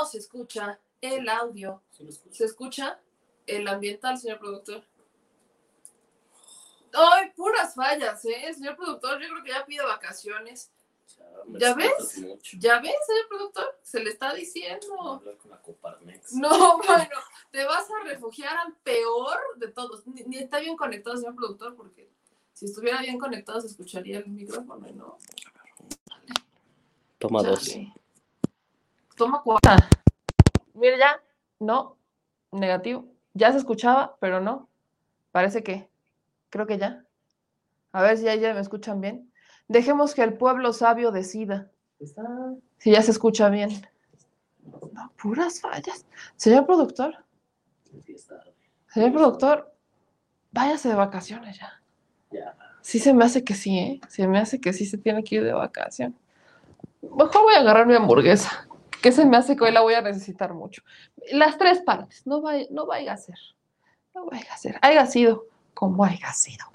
No se escucha el audio. ¿Se escucha el ambiental, señor productor? Ay, puras fallas, ¿eh? Señor productor, yo creo que ya pide vacaciones. ¿Ya ves? ¿Ya ves, señor productor? Se le está diciendo. No, bueno, te vas a refugiar al peor de todos. Ni, ni está bien conectado, señor productor, porque si estuviera bien conectado se escucharía el micrófono, y ¿no? Toma dos. Toma cuatro. Mira ya, no, negativo. Ya se escuchaba, pero no. Parece que, creo que ya. A ver si ya, ya me escuchan bien. Dejemos que el pueblo sabio decida. Si ya se escucha bien. No, puras fallas. Señor productor, señor productor, váyase de vacaciones ya. Sí se me hace que sí, ¿eh? Se me hace que sí se tiene que ir de vacación. Mejor voy a agarrar mi hamburguesa, que se me hace que hoy la voy a necesitar mucho. Las tres partes, no vaya, no vaya a ser. No vaya a ser. Haya sido como haya sido.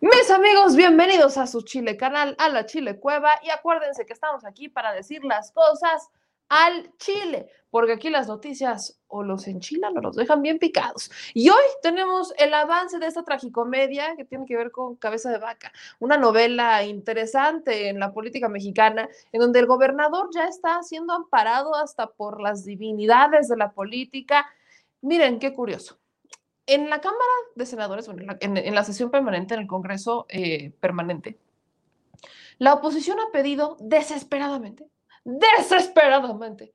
Mis amigos, bienvenidos a su Chile canal, a la Chile Cueva, y acuérdense que estamos aquí para decir las cosas al Chile, porque aquí las noticias o los enchilan o los dejan bien picados. Y hoy tenemos el avance de esta tragicomedia que tiene que ver con Cabeza de Vaca, una novela interesante en la política mexicana, en donde el gobernador ya está siendo amparado hasta por las divinidades de la política. Miren, qué curioso. En la Cámara de Senadores, bueno, en, la, sesión permanente, en el Congreso eh, permanente, la oposición ha pedido desesperadamente, desesperadamente,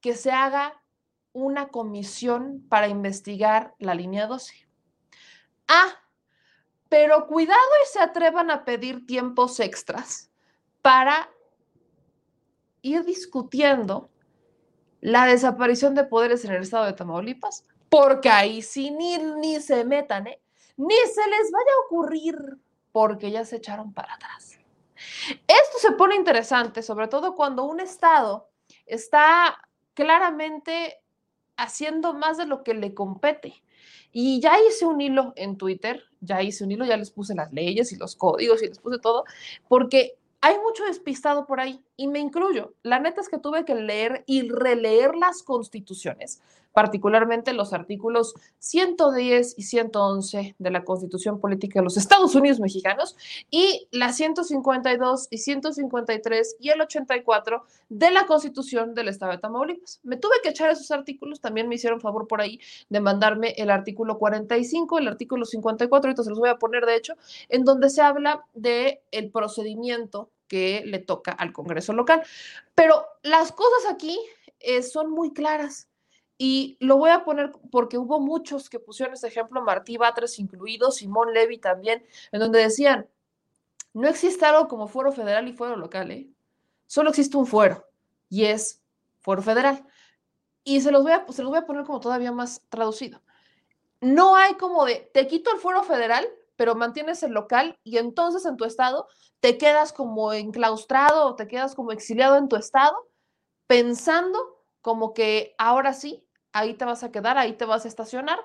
que se haga una comisión para investigar la línea 12. Ah, pero cuidado y se atrevan a pedir tiempos extras para ir discutiendo la desaparición de poderes en el estado de Tamaulipas, porque ahí sí ni, ni se metan, ¿eh? ni se les vaya a ocurrir, porque ya se echaron para atrás. Esto se pone interesante, sobre todo cuando un estado está claramente haciendo más de lo que le compete. Y ya hice un hilo en Twitter, ya hice un hilo, ya les puse las leyes y los códigos y les puse todo, porque hay mucho despistado por ahí y me incluyo. La neta es que tuve que leer y releer las constituciones particularmente los artículos 110 y 111 de la Constitución Política de los Estados Unidos Mexicanos y las 152 y 153 y el 84 de la Constitución del Estado de Tamaulipas. Me tuve que echar esos artículos, también me hicieron favor por ahí de mandarme el artículo 45, el artículo 54, ahorita se los voy a poner de hecho, en donde se habla de el procedimiento que le toca al Congreso local. Pero las cosas aquí eh, son muy claras. Y lo voy a poner porque hubo muchos que pusieron ese ejemplo, Martí Batres incluido, Simón Levy también, en donde decían, no existe algo como fuero federal y fuero local, ¿eh? solo existe un fuero y es fuero federal. Y se los, voy a, se los voy a poner como todavía más traducido. No hay como de, te quito el fuero federal, pero mantienes el local y entonces en tu estado te quedas como enclaustrado o te quedas como exiliado en tu estado, pensando como que ahora sí ahí te vas a quedar, ahí te vas a estacionar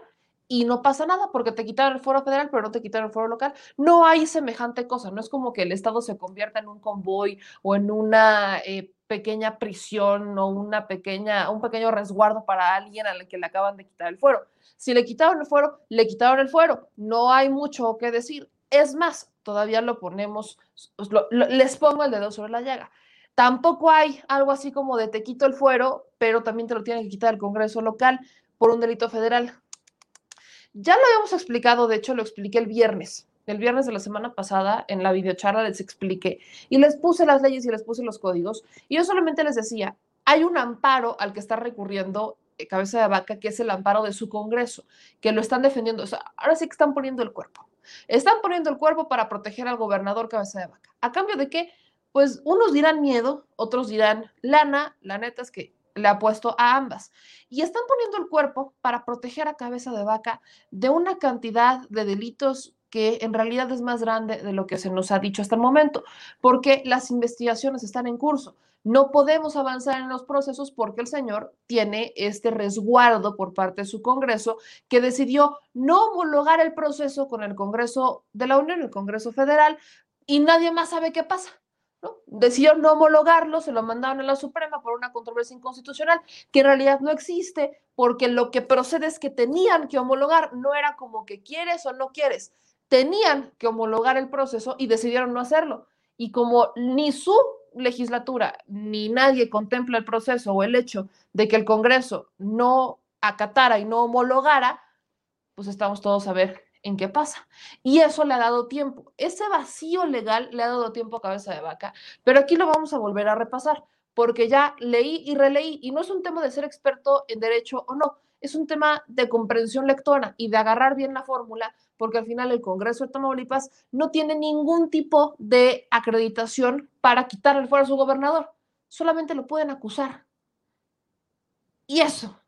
y no pasa nada porque te quitaron el foro federal, pero no te quitaron el foro local. No hay semejante cosa, no es como que el Estado se convierta en un convoy o en una eh, pequeña prisión o una pequeña, un pequeño resguardo para alguien al que le acaban de quitar el fuero. Si le quitaron el fuero, le quitaron el fuero. No hay mucho que decir. Es más, todavía lo ponemos, les pongo el dedo sobre la llaga. Tampoco hay algo así como de te quito el fuero, pero también te lo tiene que quitar el Congreso local por un delito federal. Ya lo habíamos explicado, de hecho lo expliqué el viernes. El viernes de la semana pasada en la videocharla les expliqué y les puse las leyes y les puse los códigos. Y yo solamente les decía, hay un amparo al que está recurriendo eh, Cabeza de Vaca, que es el amparo de su Congreso, que lo están defendiendo. Ahora sí que están poniendo el cuerpo. Están poniendo el cuerpo para proteger al gobernador Cabeza de Vaca. ¿A cambio de qué? Pues unos dirán miedo, otros dirán lana, la neta es que le ha puesto a ambas. Y están poniendo el cuerpo para proteger a cabeza de vaca de una cantidad de delitos que en realidad es más grande de lo que se nos ha dicho hasta el momento, porque las investigaciones están en curso. No podemos avanzar en los procesos porque el señor tiene este resguardo por parte de su Congreso que decidió no homologar el proceso con el Congreso de la Unión, el Congreso Federal, y nadie más sabe qué pasa. Decidieron no homologarlo, se lo mandaron a la Suprema por una controversia inconstitucional que en realidad no existe, porque lo que procede es que tenían que homologar, no era como que quieres o no quieres, tenían que homologar el proceso y decidieron no hacerlo. Y como ni su legislatura ni nadie contempla el proceso o el hecho de que el Congreso no acatara y no homologara, pues estamos todos a ver en qué pasa. Y eso le ha dado tiempo. Ese vacío legal le ha dado tiempo a cabeza de vaca. Pero aquí lo vamos a volver a repasar, porque ya leí y releí, y no es un tema de ser experto en derecho o no, es un tema de comprensión lectora y de agarrar bien la fórmula, porque al final el Congreso de Tamaulipas no tiene ningún tipo de acreditación para quitarle fuera a su gobernador. Solamente lo pueden acusar. Y eso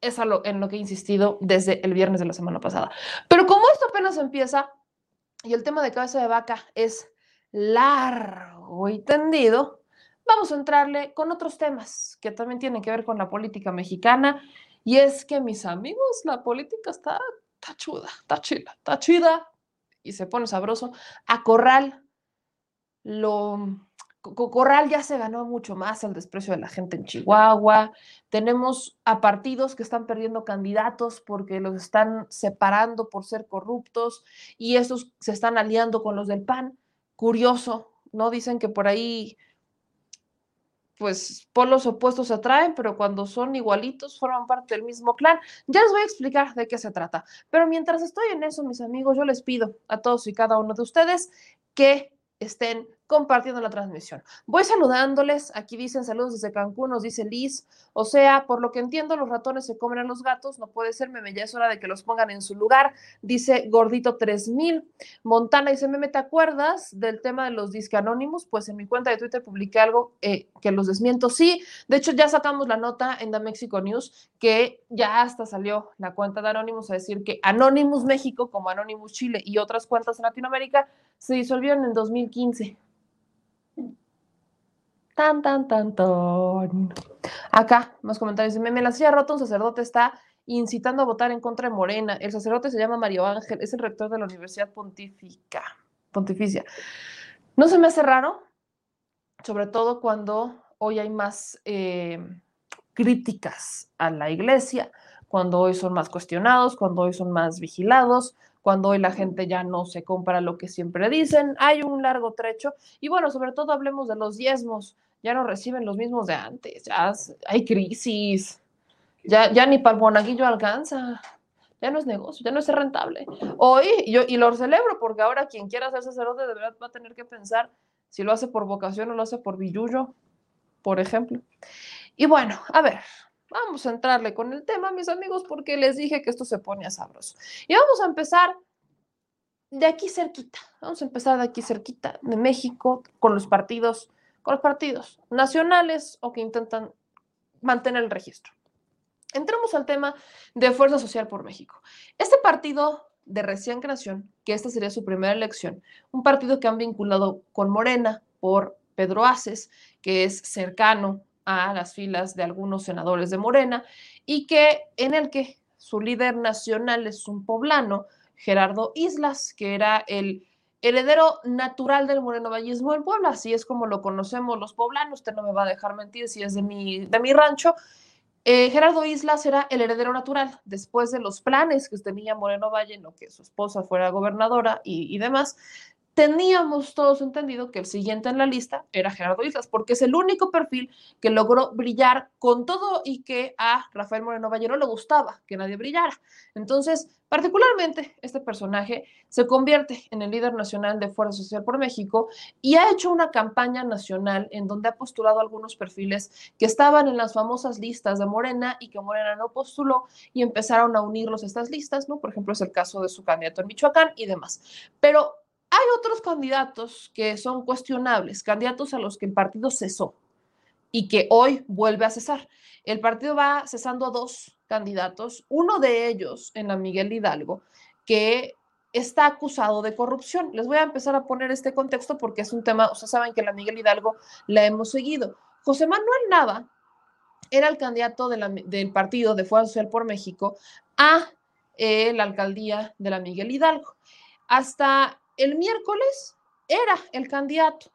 es en lo que he insistido desde el viernes de la semana pasada. Pero como esto apenas empieza y el tema de cabeza de vaca es largo y tendido, vamos a entrarle con otros temas que también tienen que ver con la política mexicana. Y es que, mis amigos, la política está, está chuda, está chida, está chida y se pone sabroso. A Corral lo Corral ya se ganó mucho más el desprecio de la gente en Chihuahua. Tenemos a partidos que están perdiendo candidatos porque los están separando por ser corruptos y esos se están aliando con los del PAN. Curioso, ¿no? Dicen que por ahí, pues, polos opuestos se atraen, pero cuando son igualitos forman parte del mismo clan. Ya les voy a explicar de qué se trata. Pero mientras estoy en eso, mis amigos, yo les pido a todos y cada uno de ustedes que estén compartiendo la transmisión. Voy saludándoles, aquí dicen saludos desde Cancún, nos dice Liz, o sea, por lo que entiendo, los ratones se comen a los gatos, no puede ser, meme, ya es hora de que los pongan en su lugar, dice Gordito 3000, Montana dice, meme, ¿te acuerdas del tema de los disque anónimos? Pues en mi cuenta de Twitter publiqué algo eh, que los desmiento, sí, de hecho ya sacamos la nota en The Mexico News, que ya hasta salió la cuenta de Anonymous a decir que Anonymous México, como Anonymous Chile y otras cuentas en Latinoamérica, se disolvieron en 2015. Tan, tan, tan, tan. Acá, más comentarios. Me, la silla rota, un sacerdote está incitando a votar en contra de Morena. El sacerdote se llama Mario Ángel, es el rector de la Universidad Pontífica, Pontificia. No se me hace raro, sobre todo cuando hoy hay más eh, críticas a la iglesia, cuando hoy son más cuestionados, cuando hoy son más vigilados, cuando hoy la gente ya no se compra lo que siempre dicen. Hay un largo trecho. Y bueno, sobre todo hablemos de los diezmos. Ya no reciben los mismos de antes. Ya hay crisis. Ya, ya ni para el alcanza. Ya no es negocio, ya no es rentable. Hoy, yo, y lo celebro porque ahora quien quiera ser sacerdote de verdad va a tener que pensar si lo hace por vocación o lo hace por billullo, por ejemplo. Y bueno, a ver, vamos a entrarle con el tema, mis amigos, porque les dije que esto se pone a sabroso. Y vamos a empezar de aquí cerquita. Vamos a empezar de aquí cerquita, de México, con los partidos, con los partidos nacionales o que intentan mantener el registro. Entramos al tema de Fuerza Social por México. Este partido de recién creación, que esta sería su primera elección, un partido que han vinculado con Morena por Pedro Aces, que es cercano a las filas de algunos senadores de Morena, y que en el que su líder nacional es un poblano, Gerardo Islas, que era el heredero natural del moreno vallismo del pueblo, así es como lo conocemos los poblanos, usted no me va a dejar mentir si es de mi, de mi rancho, eh, Gerardo Islas era el heredero natural después de los planes que tenía Moreno Valle, en lo que su esposa fuera gobernadora y, y demás teníamos todos entendido que el siguiente en la lista era Gerardo Islas, porque es el único perfil que logró brillar con todo y que a Rafael Moreno Valle no le gustaba que nadie brillara. Entonces, particularmente, este personaje se convierte en el líder nacional de Fuerza Social por México y ha hecho una campaña nacional en donde ha postulado algunos perfiles que estaban en las famosas listas de Morena y que Morena no postuló y empezaron a unirlos a estas listas, ¿no? Por ejemplo, es el caso de su candidato en Michoacán y demás. Pero hay otros candidatos que son cuestionables, candidatos a los que el partido cesó y que hoy vuelve a cesar. El partido va cesando a dos candidatos, uno de ellos en la Miguel Hidalgo, que está acusado de corrupción. Les voy a empezar a poner este contexto porque es un tema, ustedes saben que la Miguel Hidalgo la hemos seguido. José Manuel Nava era el candidato del partido de Fuerza Social por México a eh, la alcaldía de la Miguel Hidalgo. Hasta el miércoles era el candidato,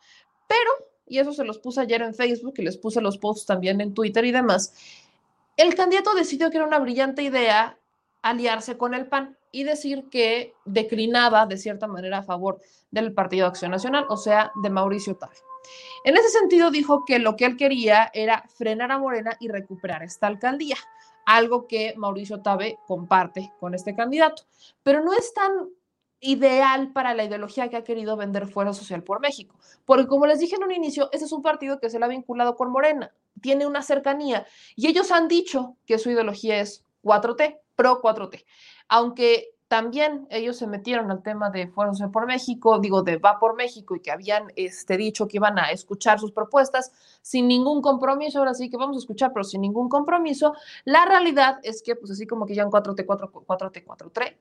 pero, y eso se los puse ayer en Facebook y les puse los posts también en Twitter y demás, el candidato decidió que era una brillante idea aliarse con el PAN y decir que declinaba de cierta manera a favor del Partido Acción Nacional, o sea, de Mauricio Tabe. En ese sentido dijo que lo que él quería era frenar a Morena y recuperar esta alcaldía, algo que Mauricio Tabe comparte con este candidato, pero no es tan ideal para la ideología que ha querido vender Fuerza Social por México. Porque como les dije en un inicio, ese es un partido que se le ha vinculado con Morena, tiene una cercanía y ellos han dicho que su ideología es 4T, pro 4T. Aunque también ellos se metieron al tema de Fuerza Social por México, digo, de Va por México y que habían este, dicho que iban a escuchar sus propuestas sin ningún compromiso, ahora sí que vamos a escuchar, pero sin ningún compromiso. La realidad es que, pues así como que ya en 4T, 4, 4T, 4T,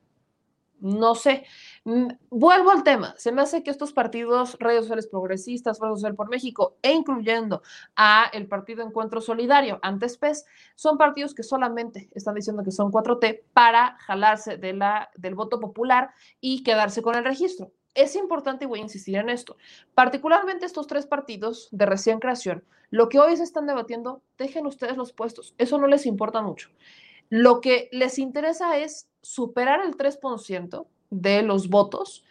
no sé. Mm, vuelvo al tema. Se me hace que estos partidos, redes sociales progresistas, Fuerza Social por México, e incluyendo a el Partido Encuentro Solidario, antes PES, son partidos que solamente están diciendo que son 4T para jalarse de la, del voto popular y quedarse con el registro. Es importante y voy a insistir en esto. Particularmente estos tres partidos de recién creación, lo que hoy se están debatiendo, dejen ustedes los puestos. Eso no les importa mucho. Lo que les interesa es superar el 3% de los votos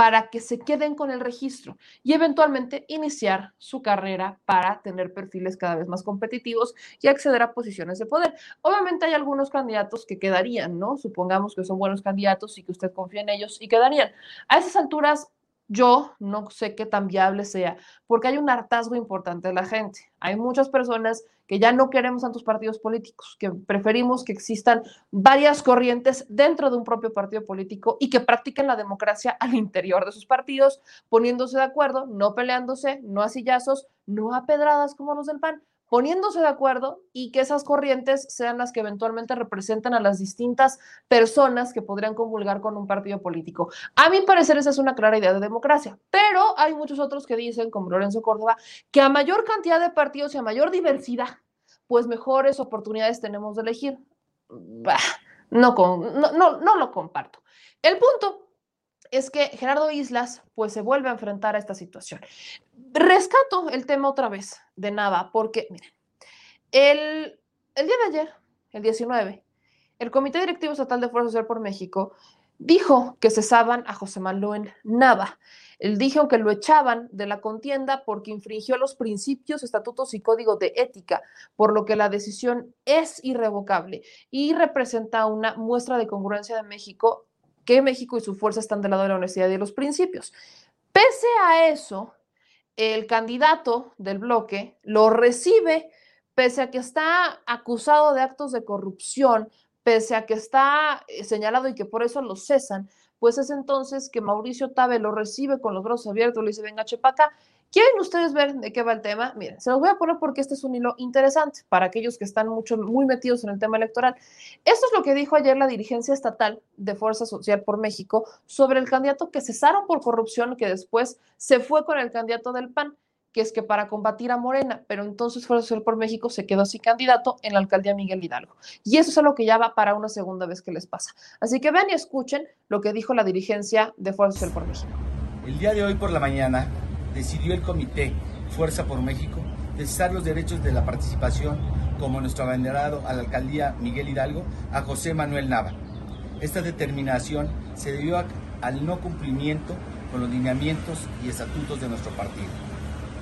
para que se queden con el registro y eventualmente iniciar su carrera para tener perfiles cada vez más competitivos y acceder a posiciones de poder. Obviamente hay algunos candidatos que quedarían, ¿no? Supongamos que son buenos candidatos y que usted confía en ellos y quedarían. A esas alturas yo no sé qué tan viable sea, porque hay un hartazgo importante de la gente. Hay muchas personas que ya no queremos tantos partidos políticos, que preferimos que existan varias corrientes dentro de un propio partido político y que practiquen la democracia al interior de sus partidos, poniéndose de acuerdo, no peleándose, no a sillazos, no a pedradas como los del PAN, poniéndose de acuerdo y que esas corrientes sean las que eventualmente representan a las distintas personas que podrían convulgar con un partido político. A mi parecer esa es una clara idea de democracia, pero hay muchos otros que dicen, como Lorenzo Córdoba, que a mayor cantidad de partidos y a mayor diversidad, pues mejores oportunidades tenemos de elegir. Bah, no, no, no, no lo comparto. El punto es que Gerardo Islas pues se vuelve a enfrentar a esta situación. Rescato el tema otra vez de Nava, porque miren, el, el día de ayer, el 19, el Comité Directivo Estatal de Fuerza Social por México dijo que cesaban a José Manuel Nava. Él dijo que lo echaban de la contienda porque infringió los principios, estatutos y código de ética, por lo que la decisión es irrevocable y representa una muestra de congruencia de México, que México y su fuerza están del lado de la honestidad y de los principios. Pese a eso, el candidato del bloque lo recibe, pese a que está acusado de actos de corrupción, pese a que está eh, señalado y que por eso lo cesan, pues es entonces que Mauricio Tabe lo recibe con los brazos abiertos, le dice, venga, chepaca. ¿Quieren ustedes ver de qué va el tema? Miren, se los voy a poner porque este es un hilo interesante para aquellos que están mucho, muy metidos en el tema electoral. Esto es lo que dijo ayer la dirigencia estatal de Fuerza Social por México sobre el candidato que cesaron por corrupción, que después se fue con el candidato del PAN que es que para combatir a Morena, pero entonces Fuerza Social por México se quedó así candidato en la alcaldía Miguel Hidalgo. Y eso es algo que ya va para una segunda vez que les pasa. Así que vean y escuchen lo que dijo la dirigencia de Fuerza Social por México. El día de hoy por la mañana decidió el comité Fuerza por México cesar los derechos de la participación como nuestro abanderado a la alcaldía Miguel Hidalgo a José Manuel Nava. Esta determinación se debió al no cumplimiento con los lineamientos y estatutos de nuestro partido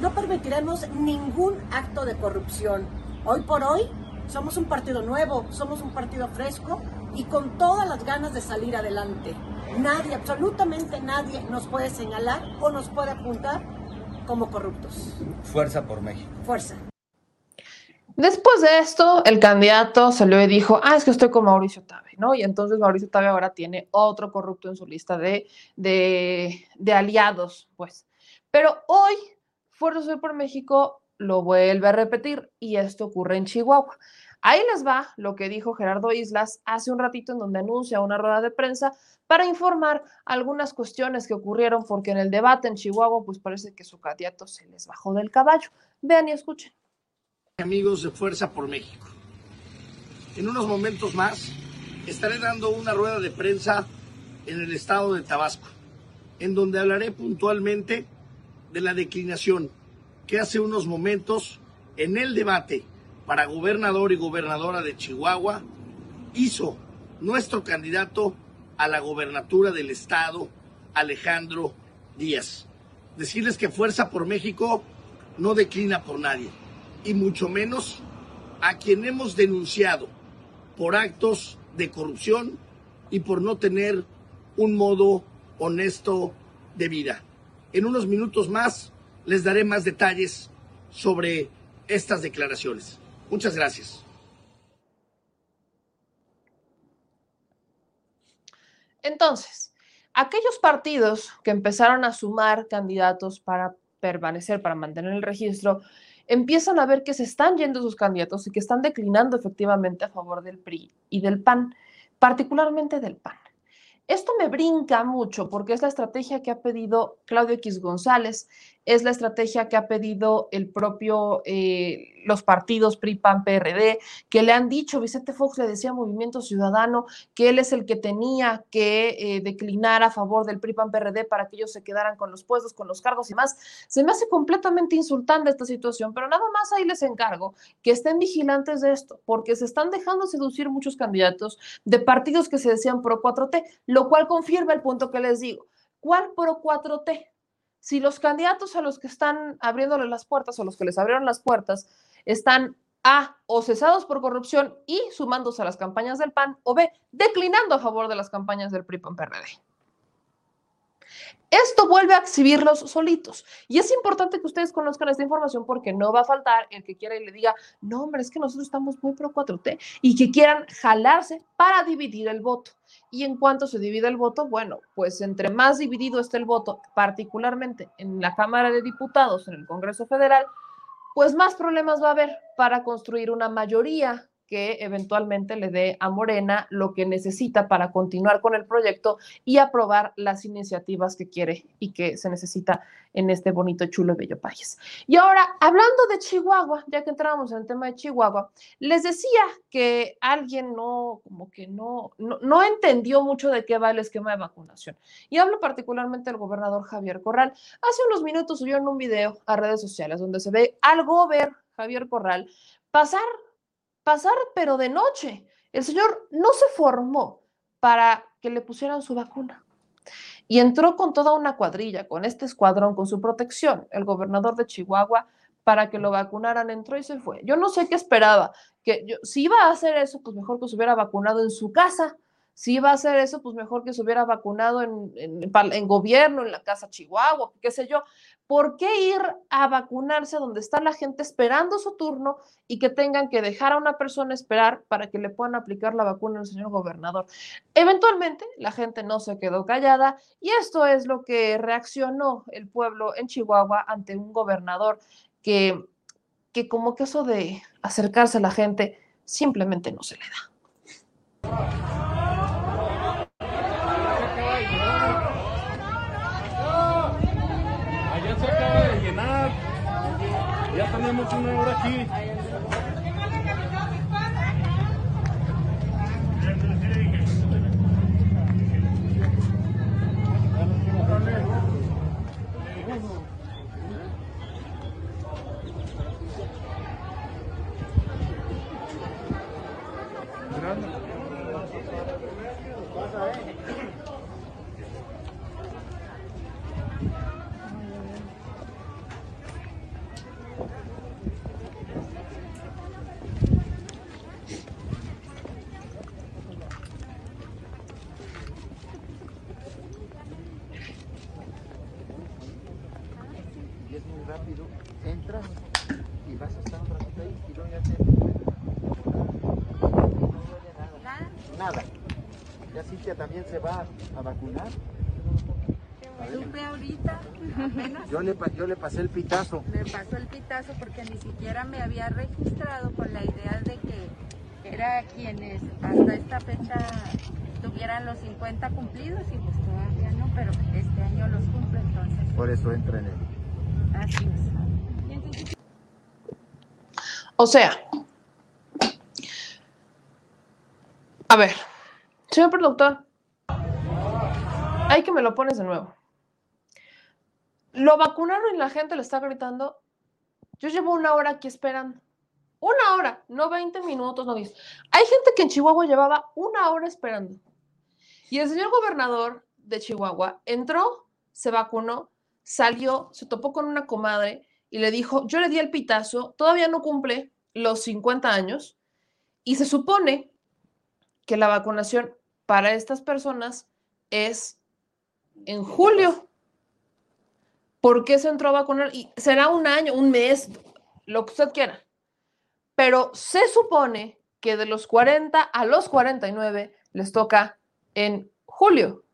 no permitiremos ningún acto de corrupción. Hoy por hoy somos un partido nuevo, somos un partido fresco y con todas las ganas de salir adelante. Nadie, absolutamente nadie nos puede señalar o nos puede apuntar como corruptos. Fuerza por México. Fuerza. Después de esto, el candidato salió y dijo, ah, es que estoy con Mauricio Tabe, ¿no? Y entonces Mauricio Tabe ahora tiene otro corrupto en su lista de, de, de aliados, pues. Pero hoy Fuerza por México lo vuelve a repetir y esto ocurre en Chihuahua. Ahí les va lo que dijo Gerardo Islas hace un ratito en donde anuncia una rueda de prensa para informar algunas cuestiones que ocurrieron porque en el debate en Chihuahua pues parece que su candidato se les bajó del caballo. Vean y escuchen. Amigos de Fuerza por México, en unos momentos más estaré dando una rueda de prensa en el estado de Tabasco, en donde hablaré puntualmente de la declinación que hace unos momentos en el debate para gobernador y gobernadora de Chihuahua hizo nuestro candidato a la gobernatura del estado, Alejandro Díaz. Decirles que Fuerza por México no declina por nadie, y mucho menos a quien hemos denunciado por actos de corrupción y por no tener un modo honesto de vida. En unos minutos más les daré más detalles sobre estas declaraciones. Muchas gracias. Entonces, aquellos partidos que empezaron a sumar candidatos para permanecer, para mantener el registro, empiezan a ver que se están yendo sus candidatos y que están declinando efectivamente a favor del PRI y del PAN, particularmente del PAN. Esto me brinca mucho porque es la estrategia que ha pedido Claudio X González, es la estrategia que ha pedido el propio, eh, los partidos PRI, PAN, PRD, que le han dicho, Vicente Fox le decía Movimiento Ciudadano que él es el que tenía que eh, declinar a favor del PRI, PAN, PRD para que ellos se quedaran con los puestos, con los cargos y más. Se me hace completamente insultante esta situación, pero nada más ahí les encargo que estén vigilantes de esto, porque se están dejando seducir muchos candidatos de partidos que se decían pro 4T, lo cual confirma el punto que les digo. ¿Cuál pro 4T? Si los candidatos a los que están abriéndole las puertas o los que les abrieron las puertas están A, o cesados por corrupción y sumándose a las campañas del PAN, o B, declinando a favor de las campañas del PRI-PAN-PRD. Esto vuelve a exhibirlos solitos. Y es importante que ustedes conozcan esta información porque no va a faltar el que quiera y le diga, no, hombre, es que nosotros estamos muy pro 4T y que quieran jalarse para dividir el voto. Y en cuanto se divide el voto, bueno, pues entre más dividido esté el voto, particularmente en la Cámara de Diputados, en el Congreso Federal, pues más problemas va a haber para construir una mayoría que eventualmente le dé a Morena lo que necesita para continuar con el proyecto y aprobar las iniciativas que quiere y que se necesita en este bonito, chulo y bello país. Y ahora, hablando de Chihuahua, ya que entramos en el tema de Chihuahua, les decía que alguien no, como que no, no, no entendió mucho de qué va el esquema de vacunación. Y hablo particularmente del gobernador Javier Corral. Hace unos minutos subió en un video a redes sociales donde se ve algo ver Javier Corral pasar pasar, pero de noche, El señor no se formó para que le pusieran su vacuna. Y entró con toda una cuadrilla, con este escuadrón, con su protección, el gobernador de Chihuahua, para que lo vacunaran, entró y se fue. Yo no sé qué esperaba, que yo, si iba a hacer eso, pues mejor que se hubiera vacunado en su casa, si iba a hacer eso, pues mejor que se hubiera vacunado en, en, en, gobierno, en la casa Chihuahua, qué sé yo. ¿Por qué ir a vacunarse donde está la gente esperando su turno y que tengan que dejar a una persona esperar para que le puedan aplicar la vacuna al señor gobernador? Eventualmente, la gente no se quedó callada y esto es lo que reaccionó el pueblo en Chihuahua ante un gobernador que, que como que eso de acercarse a la gente simplemente no se le da. Ya tenemos una hora aquí. rápido, entras y vas a estar un ratito ahí y luego ya te... No duele nada. Nada. Ya Cintia también se va a vacunar. Supe ahorita, apenas. Yo le, yo le pasé el pitazo. Me pasó el pitazo porque ni siquiera me había registrado con la idea de que era quienes hasta esta fecha tuvieran los 50 cumplidos y pues todavía no, pero este año los cumple entonces. Por eso entra en él. O sea, a ver, señor productor, hay que me lo pones de nuevo. Lo vacunaron y la gente le está gritando. Yo llevo una hora aquí esperando. Una hora, no 20 minutos, no 10. Hay gente que en Chihuahua llevaba una hora esperando. Y el señor gobernador de Chihuahua entró, se vacunó, salió, se topó con una comadre y le dijo, yo le di el pitazo, todavía no cumple los 50 años y se supone que la vacunación para estas personas es en julio. ¿Por qué se entró a vacunar? Y será un año, un mes, lo que usted quiera. Pero se supone que de los 40 a los 49 les toca en julio.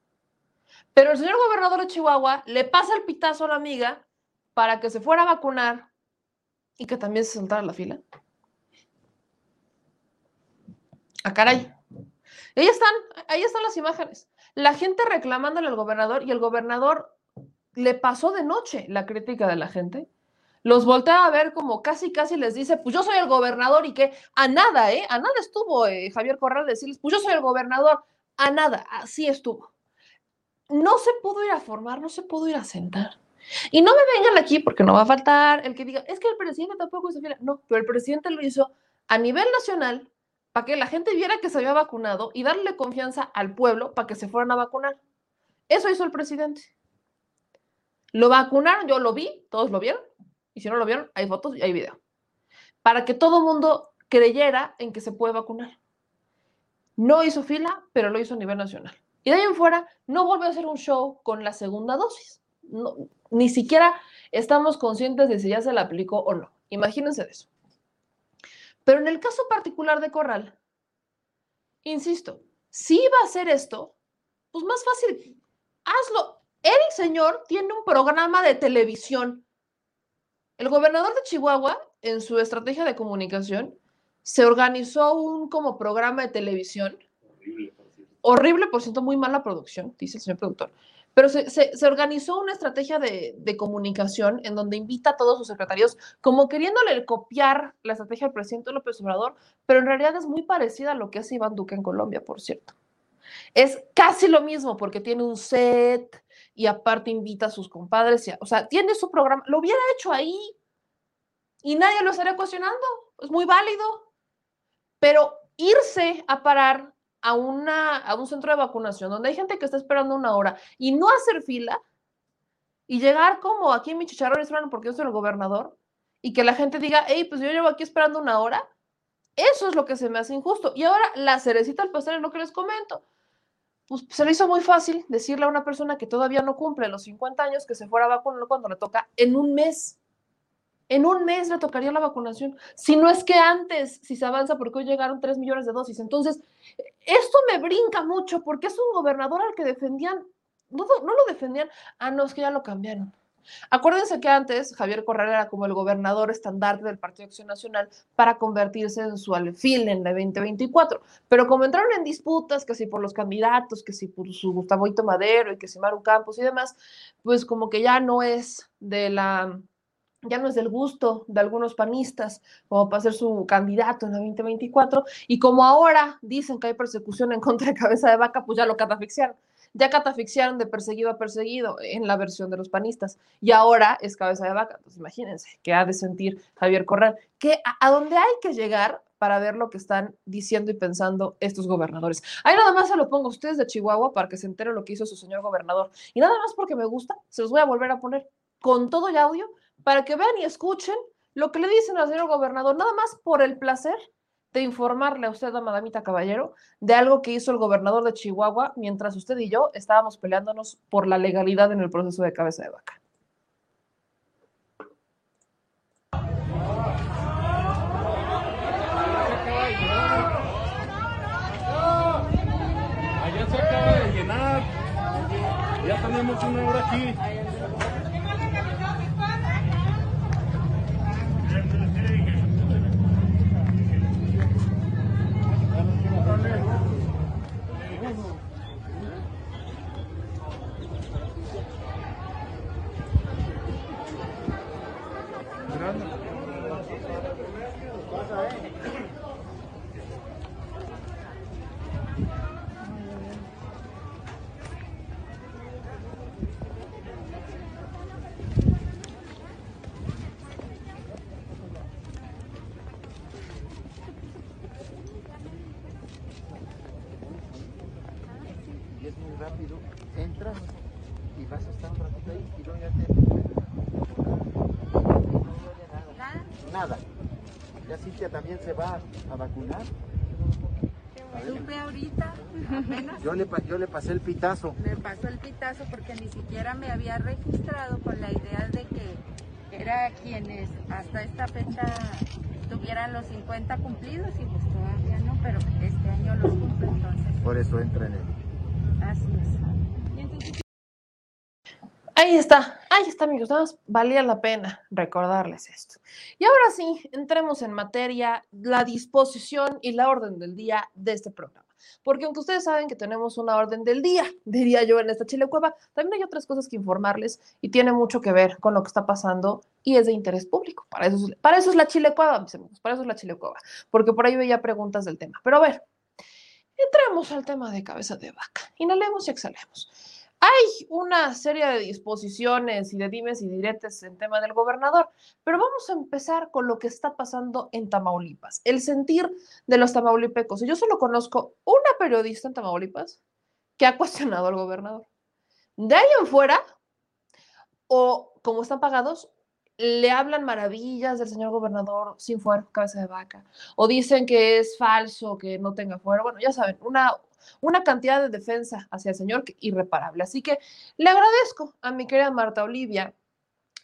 Pero el señor gobernador de Chihuahua le pasa el pitazo a la amiga para que se fuera a vacunar y que también se sentara en la fila. ¡A ah, caray! Ahí están, ahí están las imágenes. La gente reclamándole al gobernador y el gobernador le pasó de noche la crítica de la gente. Los voltea a ver como casi, casi les dice, pues yo soy el gobernador y que a nada, ¿eh? A nada estuvo eh, Javier Corral decirles, pues yo soy el gobernador. A nada, así estuvo no se pudo ir a formar, no se pudo ir a sentar. Y no me vengan aquí porque no va a faltar el que diga, es que el presidente tampoco hizo fila. No, pero el presidente lo hizo a nivel nacional para que la gente viera que se había vacunado y darle confianza al pueblo para que se fueran a vacunar. Eso hizo el presidente. Lo vacunaron, yo lo vi, todos lo vieron, y si no lo vieron, hay fotos y hay video. Para que todo mundo creyera en que se puede vacunar. No hizo fila, pero lo hizo a nivel nacional. Y de ahí en fuera, no vuelve a hacer un show con la segunda dosis. ni siquiera estamos conscientes de si ya se la aplicó o no. Imagínense eso. Pero en el caso particular de Corral, insisto, si iba a hacer esto, pues más fácil, hazlo. El señor tiene un programa de televisión. El gobernador de Chihuahua, en su estrategia de comunicación, se organizó un como programa de televisión horrible, por ciento, muy mala producción, dice el señor productor. Pero se, se, organizó una estrategia de, de, comunicación en donde invita a todos sus secretarios, como queriéndole copiar la estrategia del presidente López Obrador, pero en realidad es muy parecida a lo que hace Iván Duque en Colombia, por cierto. Es casi lo mismo porque tiene un set y aparte invita a sus compadres, y o sea, tiene su programa, lo hubiera hecho ahí y nadie lo estaría cuestionando, es muy válido. Pero irse a parar a, una, a un centro de vacunación donde hay gente que está esperando una hora y no hacer fila y llegar como aquí en mi chicharrón esperando porque yo soy el gobernador y que la gente diga, hey, pues yo llevo aquí esperando una hora, eso es lo que se me hace injusto. Y ahora la cerecita al pastel es lo que les comento. Pues se le hizo muy fácil decirle a una persona que todavía no cumple los 50 años que se fuera a vacunar cuando le toca en un mes. En un mes le tocaría la vacunación. Si no es que antes, si se avanza, porque hoy llegaron 3 millones de dosis. Entonces, esto me brinca mucho porque es un gobernador al que defendían, no, no lo defendían, ah, no, es que ya lo cambiaron. Acuérdense que antes Javier Corral era como el gobernador estandarte del Partido de Acción Nacional para convertirse en su alfil en la 2024. Pero como entraron en disputas, que si por los candidatos, que si por su Gustavo Madero y que si Maru Campos y demás, pues como que ya no es de la ya no es del gusto de algunos panistas como para ser su candidato en la 2024, y como ahora dicen que hay persecución en contra de cabeza de vaca, pues ya lo catafixiaron. Ya catafixiaron de perseguido a perseguido en la versión de los panistas, y ahora es cabeza de vaca. Pues imagínense qué ha de sentir Javier Corral, que a, a dónde hay que llegar para ver lo que están diciendo y pensando estos gobernadores. Ahí nada más se lo pongo a ustedes de Chihuahua para que se enteren lo que hizo su señor gobernador. Y nada más porque me gusta, se los voy a volver a poner con todo y audio para que vean y escuchen lo que le dicen al señor gobernador, nada más por el placer de informarle a usted, madamita caballero, de algo que hizo el gobernador de Chihuahua mientras usted y yo estábamos peleándonos por la legalidad en el proceso de cabeza de vaca. Se acaba de llenar. Ya tenemos una hora aquí. Y es muy rápido. Entras y vas a estar un ratito ahí y luego ya te... Nada. Nada. Ya Cintia también se va a vacunar. Supe ahorita, apenas Yo le, yo le pasé el pitazo. me pasó el pitazo porque ni siquiera me había registrado con la idea de que era quienes hasta esta fecha tuvieran los 50 cumplidos y pues todavía no, pero este año los cumple entonces. Por eso entra en él. Así es. Ahí está, ahí está, amigos. Nada más valía la pena recordarles esto. Y ahora sí, entremos en materia, la disposición y la orden del día de este programa. Porque aunque ustedes saben que tenemos una orden del día, diría yo, en esta Chile Cueva, también hay otras cosas que informarles y tiene mucho que ver con lo que está pasando y es de interés público. Para eso es, la Chile Cueva, mis amigos, para eso es la Chile Cueva. Porque por ahí veía preguntas del tema. Pero a ver, entremos al tema de cabeza de vaca. Inhalemos y exhalemos. Hay una serie de disposiciones y de dimes y diretes en tema del gobernador, pero vamos a empezar con lo que está pasando en Tamaulipas, el sentir de los tamaulipecos. Yo solo conozco una periodista en Tamaulipas que ha cuestionado al gobernador. De ahí en fuera, o como están pagados, le hablan maravillas del señor gobernador sin fuero, cabeza de vaca, o dicen que es falso, que no tenga fuero. Bueno, ya saben, una, una cantidad de defensa hacia el señor irreparable. Así que le agradezco a mi querida Marta Olivia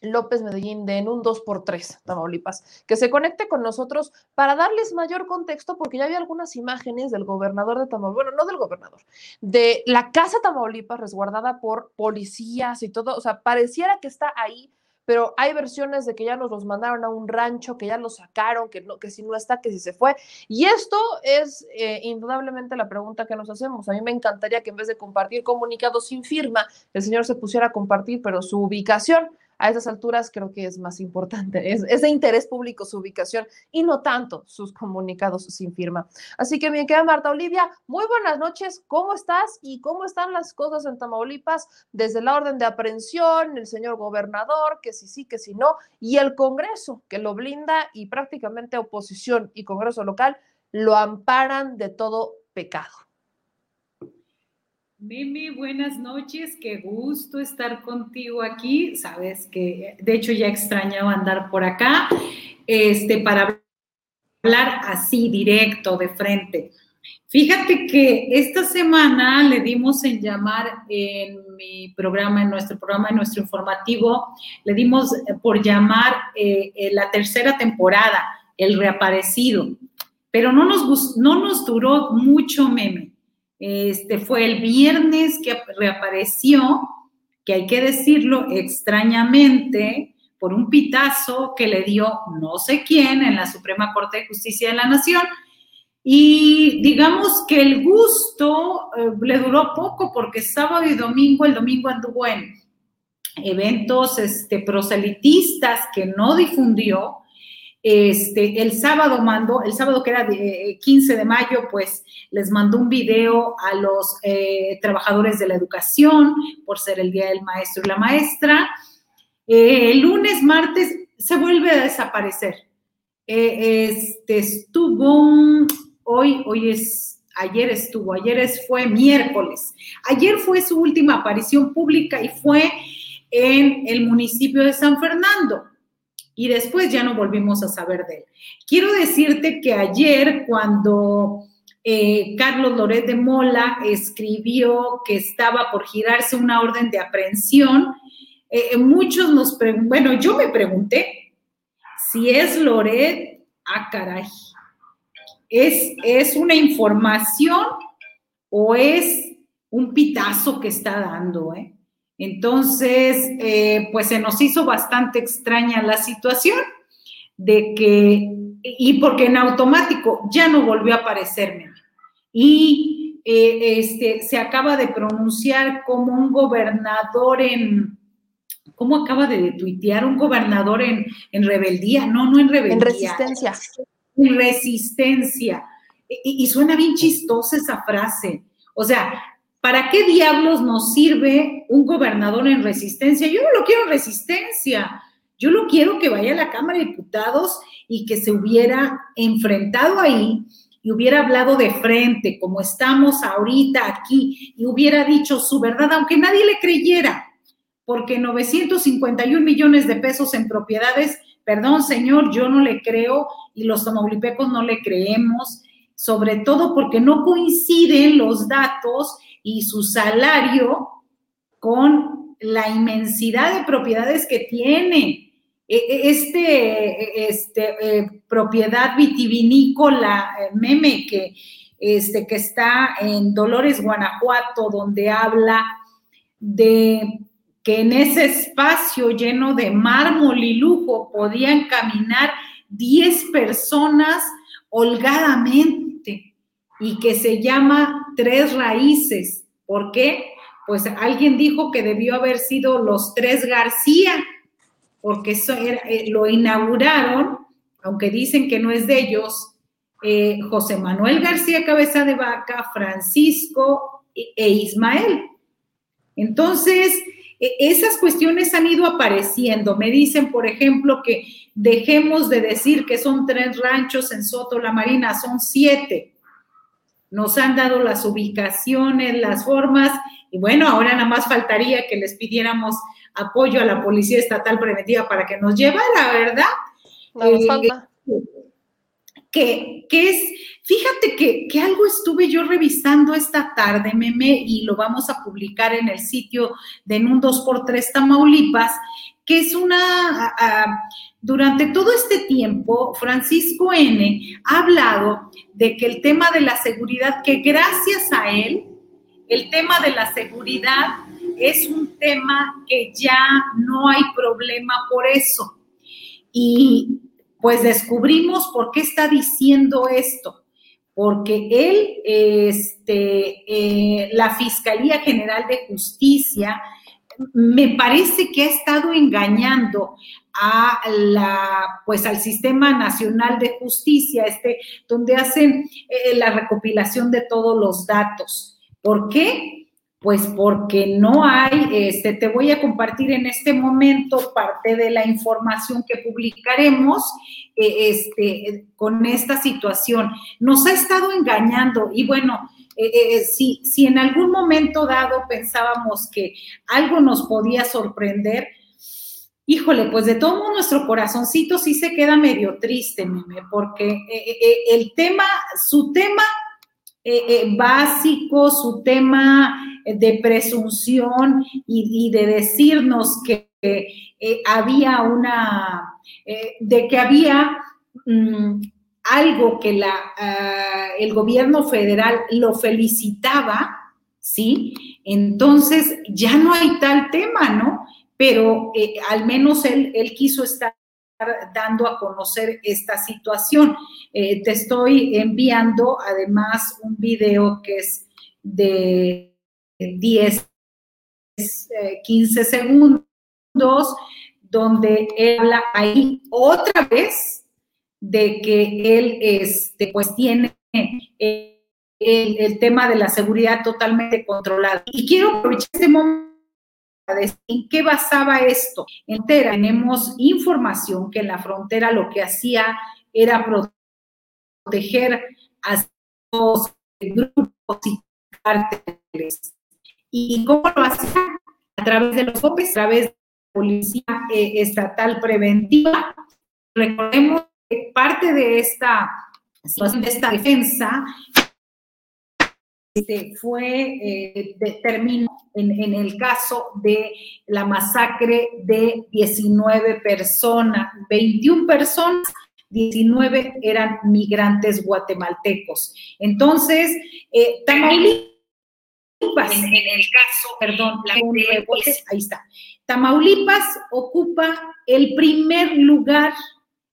López Medellín de En un 2x3, Tamaulipas, que se conecte con nosotros para darles mayor contexto, porque ya había algunas imágenes del gobernador de Tamaulipas, bueno, no del gobernador, de la casa Tamaulipas resguardada por policías y todo, o sea, pareciera que está ahí, pero hay versiones de que ya nos los mandaron a un rancho, que ya lo sacaron, que, no, que si no está, que si se fue. Y esto es eh, indudablemente la pregunta que nos hacemos. A mí me encantaría que en vez de compartir comunicados sin firma, el señor se pusiera a compartir, pero su ubicación a esas alturas creo que es más importante. Es, de interés público su ubicación y no tanto sus comunicados sin firma. Así que mi querida Marta Olivia, muy buenas noches. ¿Cómo estás y cómo están las cosas en Tamaulipas desde la orden de aprehensión, el señor gobernador, que si sí, que si no, y el Congreso que lo blinda y prácticamente oposición y Congreso local lo amparan de todo pecado. Meme, buenas noches, qué gusto estar contigo aquí. Sabes que, de hecho, ya extrañaba andar por acá, este, para hablar así, directo, de frente. Fíjate que esta semana le dimos en llamar en mi programa, en nuestro programa, en nuestro informativo, le dimos por llamar eh, eh, la tercera temporada, El Reaparecido, pero no nos, no nos duró mucho meme. Este fue el viernes que reapareció, que hay que decirlo extrañamente, por un pitazo que le dio no sé quién en la Suprema Corte de Justicia de la Nación. Y digamos que el gusto eh, le duró poco porque sábado y domingo, el domingo anduvo en eventos este, proselitistas que no difundió, este, el sábado mandó, el sábado que era 15 de mayo, pues les mandó un video a los eh, trabajadores de la educación por ser el Día del Maestro y la Maestra. Eh, el lunes, martes, se vuelve a desaparecer. Eh, este, estuvo, hoy, hoy es, ayer estuvo, ayer fue miércoles. Ayer fue su última aparición pública y fue en el municipio de San Fernando y después ya no volvimos a saber de él. Quiero decirte que ayer cuando eh, Carlos Loret de Mola escribió que estaba por girarse una orden de aprehensión, eh, muchos nos preguntan, bueno, yo me pregunté si es Loret, ah, caray, ¿es, es una información o es un pitazo que está dando, eh? Entonces, eh, pues se nos hizo bastante extraña la situación de que, y porque en automático ya no volvió a aparecerme. Y eh, este, se acaba de pronunciar como un gobernador en, ¿cómo acaba de tuitear? Un gobernador en, en rebeldía, no, no en rebeldía. En resistencia. En resistencia. Y, y suena bien chistosa esa frase. O sea, ¿Para qué diablos nos sirve un gobernador en resistencia? Yo no lo quiero en resistencia. Yo lo quiero que vaya a la Cámara de Diputados y que se hubiera enfrentado ahí y hubiera hablado de frente, como estamos ahorita aquí, y hubiera dicho su verdad, aunque nadie le creyera, porque 951 millones de pesos en propiedades, perdón señor, yo no le creo y los tomaulipecos no le creemos, sobre todo porque no coinciden los datos y su salario con la inmensidad de propiedades que tiene. E, e, este, este eh, propiedad vitivinícola, eh, meme, que, este, que está en Dolores, Guanajuato, donde habla de que en ese espacio lleno de mármol y lujo podían caminar 10 personas holgadamente y que se llama Tres Raíces. ¿Por qué? Pues alguien dijo que debió haber sido los Tres García, porque eso eh, lo inauguraron, aunque dicen que no es de ellos, eh, José Manuel García Cabeza de Vaca, Francisco e, e Ismael. Entonces, e, esas cuestiones han ido apareciendo. Me dicen, por ejemplo, que dejemos de decir que son tres ranchos en Soto La Marina, son siete nos han dado las ubicaciones, las formas, y bueno, ahora nada más faltaría que les pidiéramos apoyo a la Policía Estatal Preventiva para que nos llevara, ¿verdad? No nos eh, falta. Que, que, es, fíjate que, que, algo estuve yo revisando esta tarde, meme, y lo vamos a publicar en el sitio de En un 2x3 Tamaulipas, que es una, durante todo este tiempo, Francisco N. ha hablado de que el tema de la seguridad, que gracias a él, el tema de la seguridad es un tema que ya no hay problema por eso. Y pues descubrimos por qué está diciendo esto. Porque él, este, eh, la Fiscalía General de Justicia, me parece que ha estado engañando a la, pues al Sistema Nacional de Justicia, este, donde hacen eh, la recopilación de todos los datos. ¿Por qué? Pues porque no hay, este, te voy a compartir en este momento parte de la información que publicaremos eh, este, con esta situación. Nos ha estado engañando y bueno, eh, si, si en algún momento dado pensábamos que algo nos podía sorprender, híjole, pues de todo nuestro corazoncito sí se queda medio triste, meme, porque el tema, su tema básico, su tema de presunción y, de decirnos que había una, de que había mm, algo que la, ah, el gobierno federal lo felicitaba, ¿sí? Entonces ya no hay tal tema, ¿no? Pero eh, al menos él, él, quiso estar dando a conocer esta situación. Eh, te estoy enviando además un video que es de 10, 15 eh, segundos, donde él habla ahí otra vez de que él este, pues tiene el, el, tema de la seguridad totalmente controlado. Y quiero aprovechar este momento en qué basaba esto. Entera, tenemos información que en la frontera lo que hacía era proteger a los grupos y carteles. ¿Y cómo lo hacía? A través de los COPES, a través de la Policía eh, Estatal Preventiva. Recordemos parte de esta de esta defensa, fue eh, determinado en, en, el caso de la masacre de 19 personas, 21 personas, 19 eran migrantes guatemaltecos. Entonces, eh, Tamaulipas, en, en, el caso, perdón, la, ahí está. Tamaulipas ocupa el primer lugar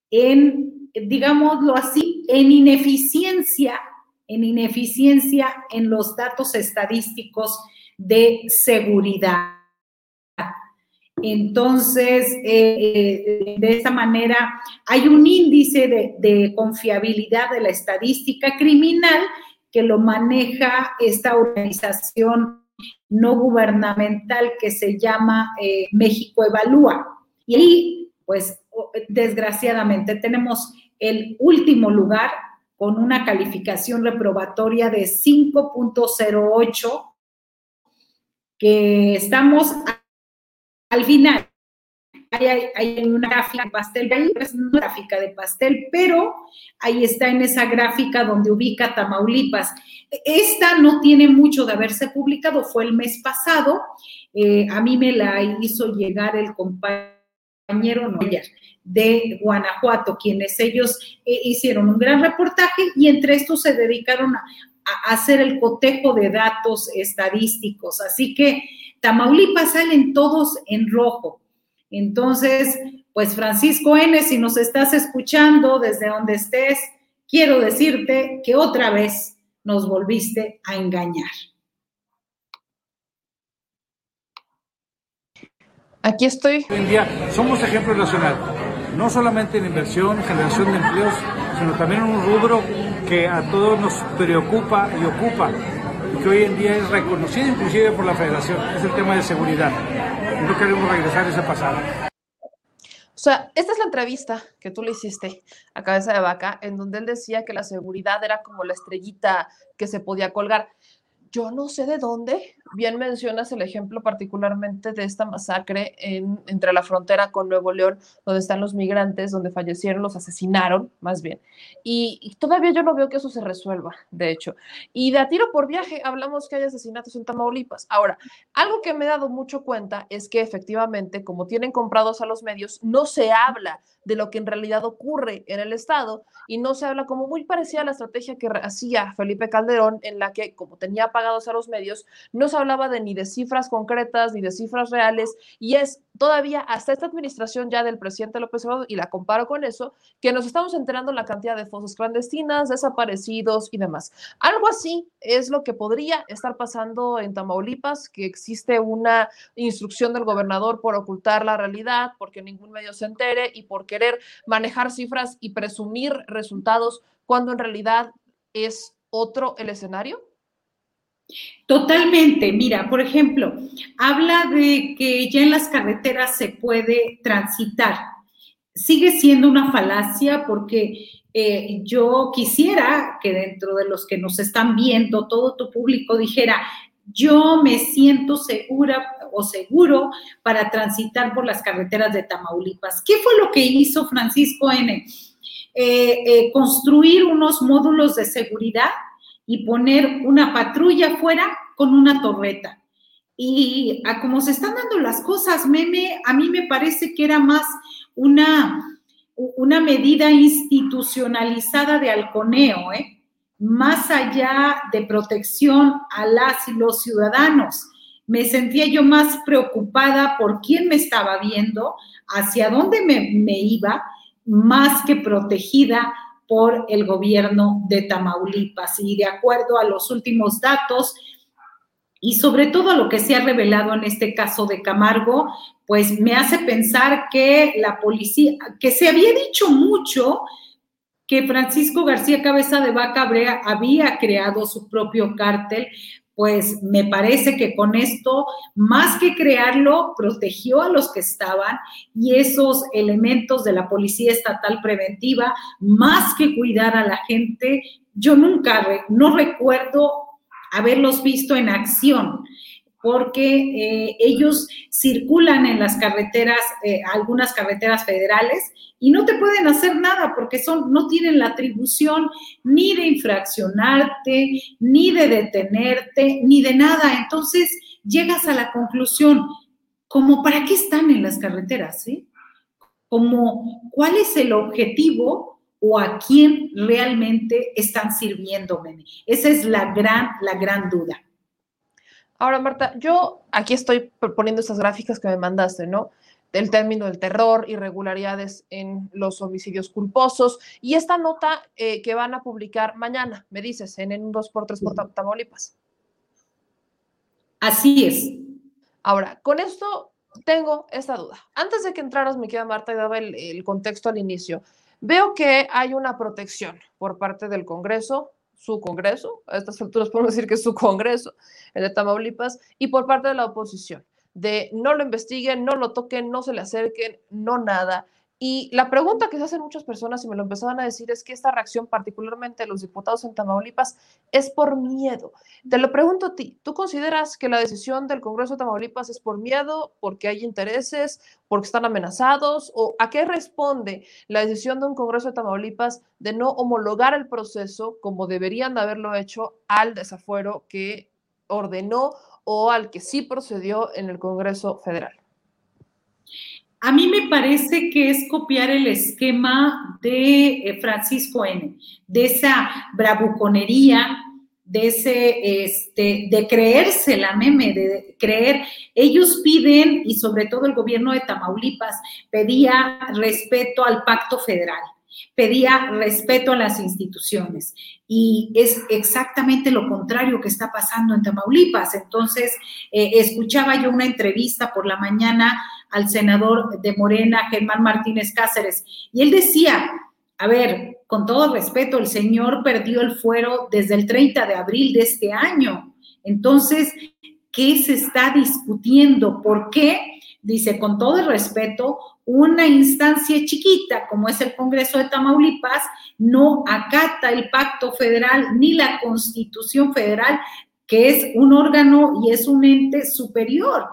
en, digámoslo así, en ineficiencia, en ineficiencia en los datos estadísticos de seguridad. Entonces, eh, eh, de esa manera, hay un índice de, confiabilidad de la estadística criminal que lo maneja esta organización no gubernamental que se llama eh, México Evalúa. Y ahí, pues, desgraciadamente tenemos el último lugar con una calificación reprobatoria de 5.08, que estamos al final. Hay, una gráfica de pastel, es una gráfica de pastel, pero ahí está en esa gráfica donde ubica Tamaulipas. Esta no tiene mucho de haberse publicado, fue el mes pasado. Eh, a mí me la hizo llegar el compañero de Guanajuato, quienes ellos eh, hicieron un gran reportaje y entre estos se dedicaron a, hacer el cotejo de datos estadísticos. Así que Tamaulipas salen todos en rojo. Entonces, pues Francisco N., si nos estás escuchando desde donde estés, quiero decirte que otra vez nos volviste a engañar. Aquí estoy. Hoy en día somos ejemplo nacional no solamente en inversión, generación de empleos, sino también en un rubro que a todos nos preocupa y ocupa y que hoy en día es reconocido inclusive por la federación, es el tema de seguridad. No queremos regresar a ese pasado. O sea, esta es la entrevista que tú le hiciste a Cabeza de Vaca, en donde él decía que la seguridad era como la estrellita que se podía colgar. Yo no sé de dónde, bien mencionas el ejemplo particularmente de esta masacre en, entre la frontera con Nuevo León, donde están los migrantes, donde fallecieron, los asesinaron, más bien. Y, todavía yo no veo que eso se resuelva, de hecho. Y de a tiro por viaje hablamos que hay asesinatos en Tamaulipas. Ahora, algo que me he dado mucho cuenta es que efectivamente, como tienen comprados a los medios, no se habla de lo que en realidad ocurre en el Estado y no se habla como muy parecida a la estrategia que hacía Felipe Calderón, en la que, como tenía pagados a los medios, no se hablaba de ni de cifras concretas ni de cifras reales y es todavía hasta esta administración ya del presidente López Obrador y la comparo con eso, que nos estamos enterando la cantidad de fosas clandestinas, desaparecidos y demás. Algo así es lo que podría estar pasando en Tamaulipas, que existe una instrucción del gobernador por ocultar la realidad, porque ningún medio se entere y por querer manejar cifras y presumir resultados cuando en realidad es otro el escenario. Totalmente. Mira, por ejemplo, habla de que ya en las carreteras se puede transitar. Sigue siendo una falacia porque eh, yo quisiera que dentro de los que nos están viendo, todo tu público dijera, yo me siento segura o seguro para transitar por las carreteras de Tamaulipas. ¿Qué fue lo que hizo Francisco N? Eh, eh, construir unos módulos de seguridad y poner una patrulla afuera con una torreta. Y a como se están dando las cosas, meme, a mí me parece que era más una, una medida institucionalizada de halconeo, ¿eh? más allá de protección a las y los ciudadanos. Me sentía yo más preocupada por quién me estaba viendo, hacia dónde me, me iba, más que protegida por el gobierno de Tamaulipas. Y de acuerdo a los últimos datos y sobre todo lo que se ha revelado en este caso de Camargo, pues me hace pensar que la policía, que se había dicho mucho que Francisco García Cabeza de Vaca había creado su propio cártel, pues me parece que con esto, más que crearlo, protegió a los que estaban y esos elementos de la Policía Estatal Preventiva, más que cuidar a la gente, yo nunca, no recuerdo haberlos visto en acción porque eh, ellos circulan en las carreteras, eh, algunas carreteras federales, y no te pueden hacer nada porque son, no tienen la atribución ni de infraccionarte, ni de detenerte, ni de nada. Entonces llegas a la conclusión, como para qué están en las carreteras, ¿sí? Como cuál es el objetivo o a quién realmente están sirviéndome. Esa es la gran, la gran duda. Ahora, Marta, yo aquí estoy poniendo esas gráficas que me mandaste, ¿no? del término del terror, irregularidades en los homicidios culposos y esta nota eh, que van a publicar mañana, me dices, en, un 2x3 por Tamaulipas. Así es. Ahora, con esto tengo esta duda. Antes de que entraras, me queda Marta, y daba el, el contexto al inicio. Veo que hay una protección por parte del Congreso, su Congreso, a estas alturas podemos decir que es su Congreso, el de Tamaulipas, y por parte de la oposición de no lo investiguen, no lo toquen, no se le acerquen, no nada. Y la pregunta que se hacen muchas personas y me lo empezaban a decir es que esta reacción, particularmente de los diputados en Tamaulipas, es por miedo. Te lo pregunto a ti, ¿tú consideras que la decisión del Congreso de Tamaulipas es por miedo, porque hay intereses, porque están amenazados? ¿O a qué responde la decisión de un Congreso de Tamaulipas de no homologar el proceso como deberían de haberlo hecho al desafuero que ordenó o al que sí procedió en el Congreso Federal? A mí me parece que es copiar el esquema de eh, Francisco N., de esa bravuconería, de ese, este, de creerse la meme, de creer. Ellos piden, y sobre todo el gobierno de Tamaulipas, pedía respeto al pacto federal pedía respeto a las instituciones y es exactamente lo contrario que está pasando en Tamaulipas. Entonces, eh, escuchaba yo una entrevista por la mañana al senador de Morena, Germán Martínez Cáceres, y él decía, a ver, con todo respeto, el señor perdió el fuero desde el 30 de abril de este año. Entonces, ¿qué se está discutiendo? ¿Por qué? Dice, con todo el respeto, una instancia chiquita como es el Congreso de Tamaulipas no acata el pacto federal ni la constitución federal, que es un órgano y es un ente superior.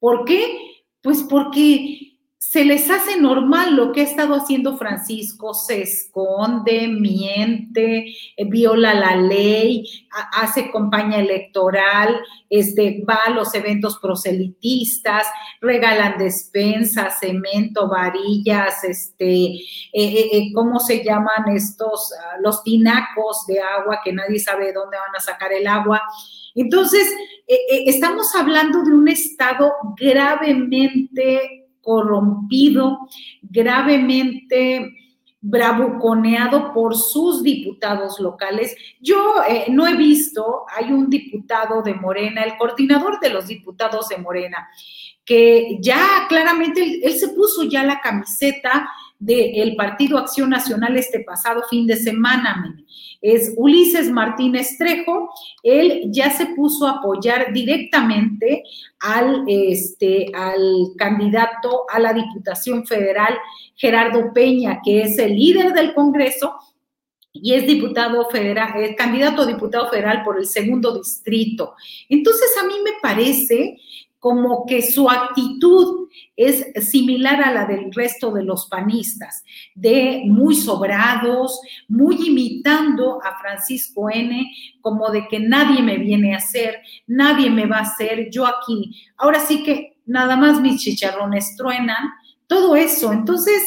¿Por qué? Pues porque se les hace normal lo que ha estado haciendo Francisco, se esconde, miente, eh, viola la ley, hace campaña electoral, este, va a los eventos proselitistas, regalan despensas, cemento, varillas, este, eh, eh, ¿cómo se llaman estos? Ah, los tinacos de agua que nadie sabe de dónde van a sacar el agua. Entonces, estamos hablando de un estado gravemente corrompido, gravemente bravuconeado por sus diputados locales. Yo eh, no he visto, hay un diputado de Morena, el coordinador de los diputados de Morena, que ya claramente él, se puso ya la camiseta del Partido Acción Nacional este pasado fin de semana, es Ulises Martínez Trejo. Él ya se puso a apoyar directamente al, este, al candidato a la Diputación Federal, Gerardo Peña, que es el líder del Congreso y es diputado federal, es candidato a diputado federal por el segundo distrito. Entonces a mí me parece como que su actitud es similar a la del resto de los panistas, de muy sobrados, muy imitando a Francisco N, como de que nadie me viene a hacer, nadie me va a hacer, yo aquí. Ahora sí que nada más mis chicharrones truenan, todo eso. Entonces,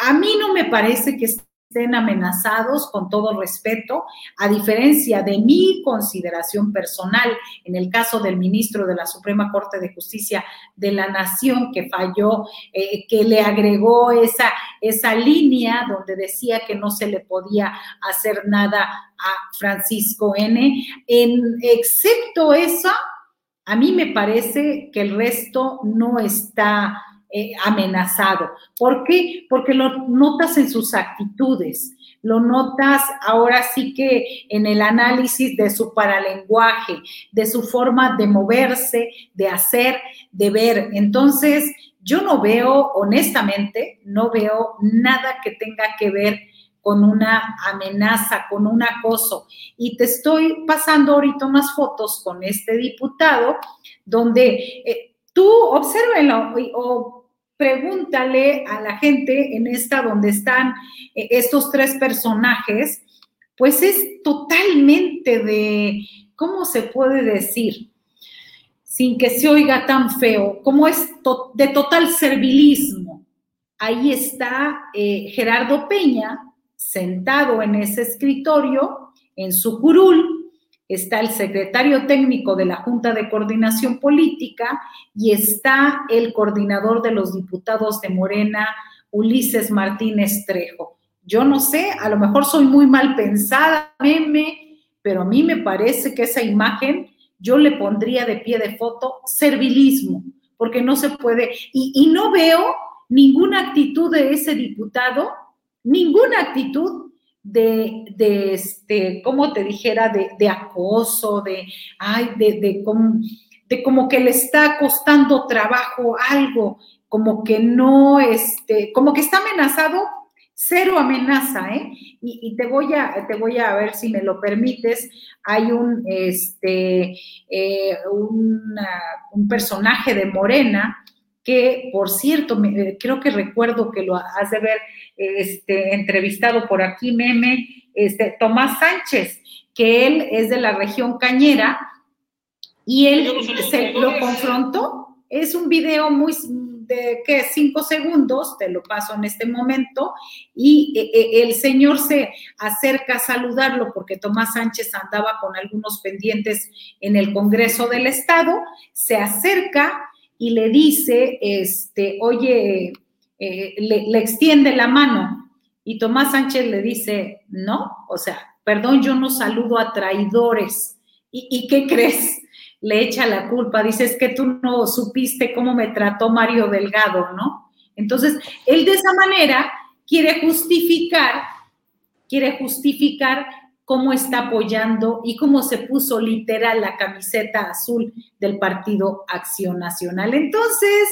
a mí no me parece que estén amenazados con todo respeto, a diferencia de mi consideración personal en el caso del ministro de la Suprema Corte de Justicia de la Nación que falló, eh, que le agregó esa, esa línea donde decía que no se le podía hacer nada a Francisco N. En, excepto eso, a mí me parece que el resto no está eh, amenazado. ¿Por qué? Porque lo notas en sus actitudes, lo notas ahora sí que en el análisis de su paralenguaje, de su forma de moverse, de hacer, de ver. Entonces, yo no veo, honestamente, no veo nada que tenga que ver con una amenaza, con un acoso. Y te estoy pasando ahorita unas fotos con este diputado donde eh, tú obsérvenlo o pregúntale a la gente en esta donde están eh, estos tres personajes, pues es totalmente de, ¿cómo se puede decir? Sin que se oiga tan feo, como es de total servilismo. Ahí está eh, Gerardo Peña sentado en ese escritorio, en su curul, está el secretario técnico de la Junta de Coordinación Política y está el coordinador de los diputados de Morena, Ulises Martínez Trejo. Yo no sé, a lo mejor soy muy mal pensada, meme, pero a mí me parece que esa imagen yo le pondría de pie de foto servilismo, porque no se puede, y, y no veo ninguna actitud de ese diputado, ninguna actitud de, de este, como te dijera, de, de acoso, de, ay, de, de, como, de como que le está costando trabajo algo, como que no, este, como que está amenazado, cero amenaza, ¿eh? Y, y, te voy a, te voy a ver si me lo permites, hay un, este, eh, un personaje de Morena, que por cierto, me, creo que recuerdo que lo has de ver este, entrevistado por aquí, meme, este, Tomás Sánchez, que él es de la región cañera y él se lo confrontó. Es un video muy de que cinco segundos, te lo paso en este momento, y e, e, el señor se acerca a saludarlo porque Tomás Sánchez andaba con algunos pendientes en el Congreso del Estado, se acerca y le dice, este, oye, eh, le, extiende la mano y Tomás Sánchez le dice, no, o sea, perdón, yo no saludo a traidores. ¿Y, qué crees? Le echa la culpa, dice, es que tú no supiste cómo me trató Mario Delgado, ¿no? Entonces, él de esa manera quiere justificar, quiere justificar cómo está apoyando y cómo se puso literal la camiseta azul del Partido Acción Nacional. Entonces,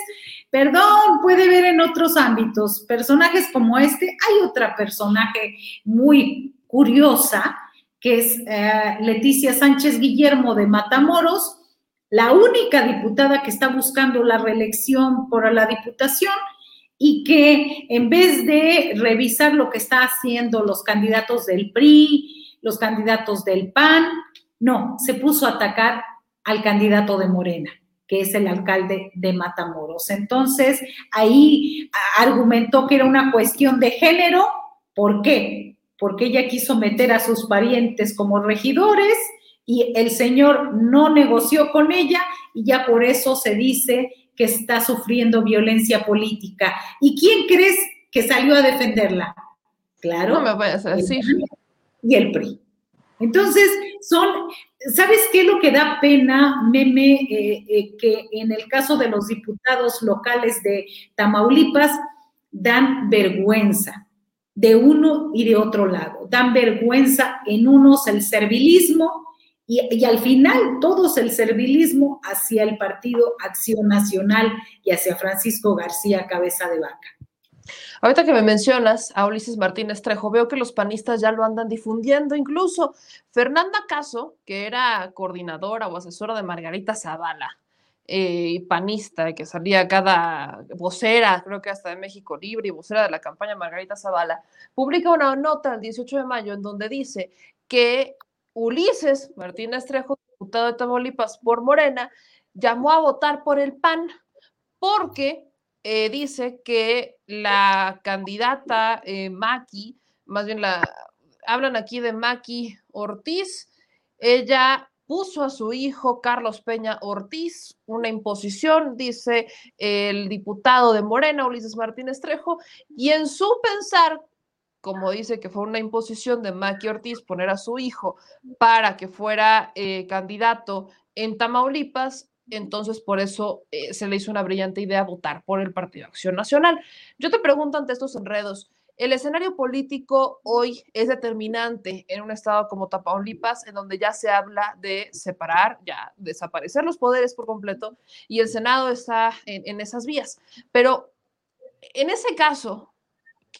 perdón, puede ver en otros ámbitos personajes como este. Hay otra personaje muy curiosa, que es eh, Leticia Sánchez Guillermo de Matamoros, la única diputada que está buscando la reelección por la diputación y que en vez de revisar lo que está haciendo los candidatos del PRI, los candidatos del PAN, no, se puso a atacar al candidato de Morena, que es el alcalde de Matamoros. Entonces, ahí argumentó que era una cuestión de género. ¿Por qué? Porque ella quiso meter a sus parientes como regidores y el señor no negoció con ella y ya por eso se dice que está sufriendo violencia política. ¿Y quién crees que salió a defenderla? Claro. No me a decir y el PRI. Entonces, son, ¿sabes qué es lo que da pena, meme? Eh, eh, que en el caso de los diputados locales de Tamaulipas, dan vergüenza de uno y de otro lado. Dan vergüenza en unos el servilismo y, y, al final todos el servilismo hacia el Partido Acción Nacional y hacia Francisco García Cabeza de Vaca. Ahorita que me mencionas a Ulises Martínez Trejo, veo que los panistas ya lo andan difundiendo. Incluso Fernanda Caso, que era coordinadora o asesora de Margarita Zavala, eh, panista, que salía cada vocera, creo que hasta de México Libre y vocera de la campaña Margarita Zavala, publica una nota el 18 de mayo en donde dice que Ulises Martínez Trejo, diputado de Tamaulipas por Morena, llamó a votar por el PAN porque eh, dice que la candidata eh, Maki, más bien la, hablan aquí de Maki Ortiz, ella puso a su hijo Carlos Peña Ortiz una imposición, dice el diputado de Morena, Ulises Martínez Trejo, y en su pensar, como dice que fue una imposición de Maki Ortiz poner a su hijo para que fuera eh, candidato en Tamaulipas, entonces por eso eh, se le hizo una brillante idea votar por el Partido Acción Nacional. Yo te pregunto ante estos enredos, el escenario político hoy es determinante en un estado como Tamaulipas, en donde ya se habla de separar, ya desaparecer los poderes por completo, y el Senado está en, en esas vías. Pero en ese caso,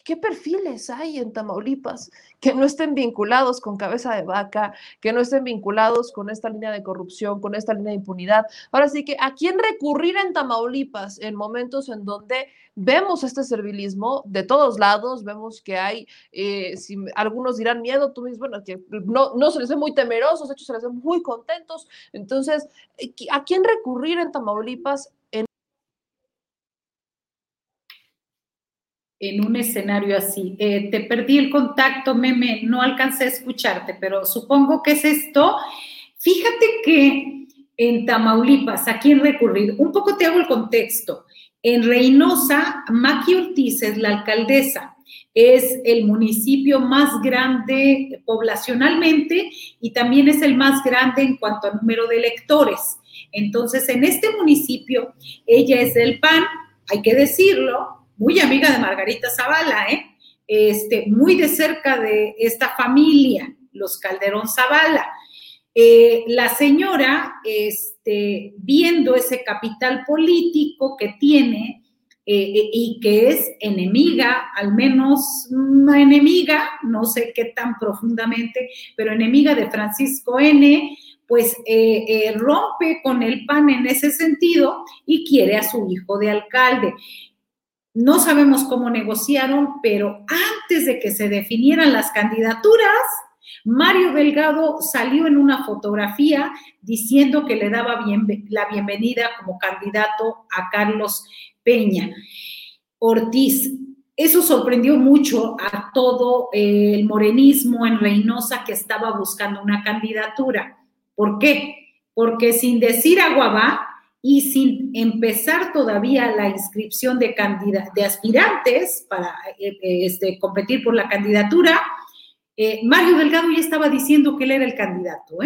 ¿Qué perfiles hay en Tamaulipas que no estén vinculados con cabeza de vaca, que no estén vinculados con esta línea de corrupción, con esta línea de impunidad? Ahora sí que, ¿a quién recurrir en Tamaulipas en momentos en donde vemos este servilismo de todos lados? Vemos que hay, eh, si algunos dirán miedo, tú mismo, bueno, que no, no se les ve muy temerosos, de hecho se les ve muy contentos. Entonces, ¿a quién recurrir en Tamaulipas en un escenario así. Eh, te perdí el contacto, meme, no alcancé a escucharte, pero supongo que es esto. Fíjate que en Tamaulipas, ¿a quién recurrir? Un poco te hago el contexto. En Reynosa, Maki Ortiz es la alcaldesa. Es el municipio más grande poblacionalmente y también es el más grande en cuanto a número de electores. Entonces, en este municipio, ella es del PAN, hay que decirlo, muy amiga de Margarita Zavala, ¿eh? Este, muy de cerca de esta familia, los Calderón Zavala. Eh, la señora, este, viendo ese capital político que tiene eh, y que es enemiga, al menos una enemiga, no sé qué tan profundamente, pero enemiga de Francisco N., pues rompe con el PAN en ese sentido y quiere a su hijo de alcalde. No sabemos cómo negociaron, pero antes de que se definieran las candidaturas, Mario Delgado salió en una fotografía diciendo que le daba la bienvenida como candidato a Carlos Peña Ortiz. Eso sorprendió mucho a todo el morenismo en Reynosa que estaba buscando una candidatura. ¿Por qué? Porque sin decir aguabá, y sin empezar todavía la inscripción de, de aspirantes para eh, eh, este, competir por la candidatura, eh, Mario Delgado ya estaba diciendo que él era el candidato.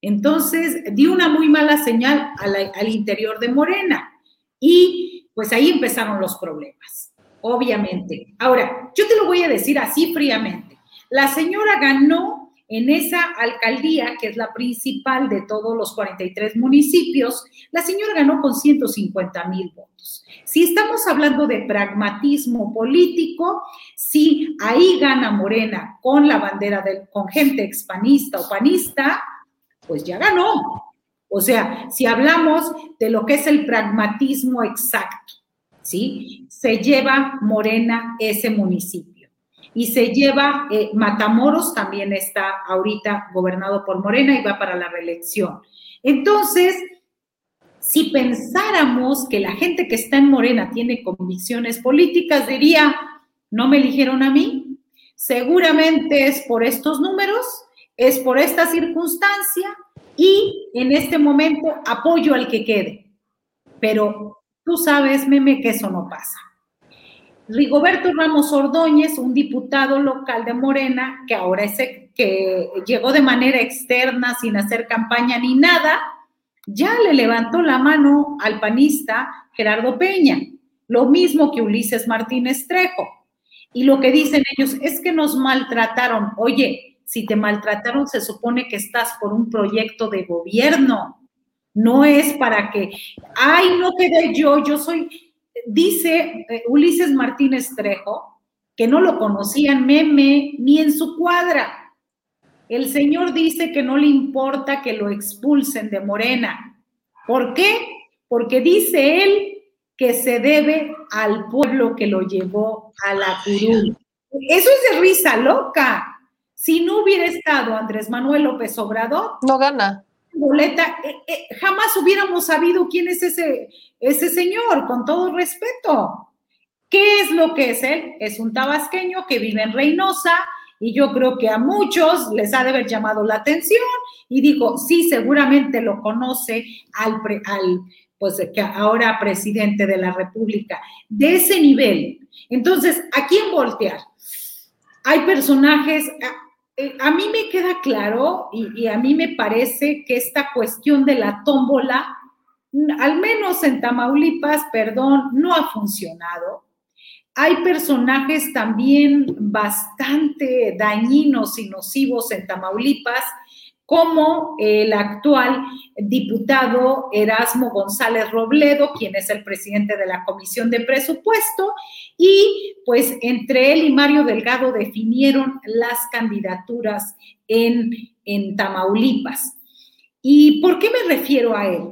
Entonces, dio una muy mala señal al interior de Morena y pues ahí empezaron los problemas, obviamente. Ahora, yo te lo voy a decir así fríamente. La señora ganó en esa alcaldía, que es la principal de todos los 43 municipios, la señora ganó con 150 mil votos. Si estamos hablando de pragmatismo político, si ahí gana Morena con la bandera del, con gente expanista o panista, pues ya ganó. O sea, si hablamos de lo que es el pragmatismo exacto, ¿sí? Se lleva Morena ese municipio y se lleva, eh, Matamoros también está ahorita gobernado por Morena y va para la reelección. Entonces, si pensáramos que la gente que está en Morena tiene convicciones políticas, diría, no me eligieron a mí, seguramente es por estos números, es por esta circunstancia y en este momento apoyo al que quede. Pero tú sabes, meme, que eso no pasa. Rigoberto Ramos Ordóñez, un diputado local de Morena, que ahora es que llegó de manera externa sin hacer campaña ni nada, ya le levantó la mano al panista Gerardo Peña. lo mismo que Ulises Martínez Trejo. Y lo que dicen ellos es que nos maltrataron. Oye, si te maltrataron, se supone que estás por un proyecto de gobierno. No es para que, ay, no quedé yo, yo soy, dice eh, Ulises Martínez Trejo, que no lo conocían meme ni en su cuadra. El señor dice que no le importa que lo expulsen de Morena. ¿Por qué? Porque dice él que se debe al pueblo que lo llevó a la curul. Eso es de risa loca. Si no hubiera estado Andrés Manuel López Obrador, no gana. Boleta, eh, eh, jamás hubiéramos sabido quién es ese, ese señor, con todo respeto. ¿Qué es lo que es él? Es un tabasqueño que vive en Reynosa y yo creo que a muchos les ha de haber llamado la atención y dijo, sí, seguramente lo conoce al, al pues que ahora presidente de la República, de ese nivel. Entonces, ¿a quién voltear? Hay personajes, a, mí me queda claro y, y, a mí me parece que esta cuestión de la tómbola, al menos en Tamaulipas, perdón, no ha funcionado. Hay personajes también bastante dañinos y nocivos en Tamaulipas como el actual diputado Erasmo González Robledo, quien es el presidente de la Comisión de Presupuesto, y pues entre él y Mario Delgado definieron las candidaturas en, en Tamaulipas. ¿Y por qué me refiero a él?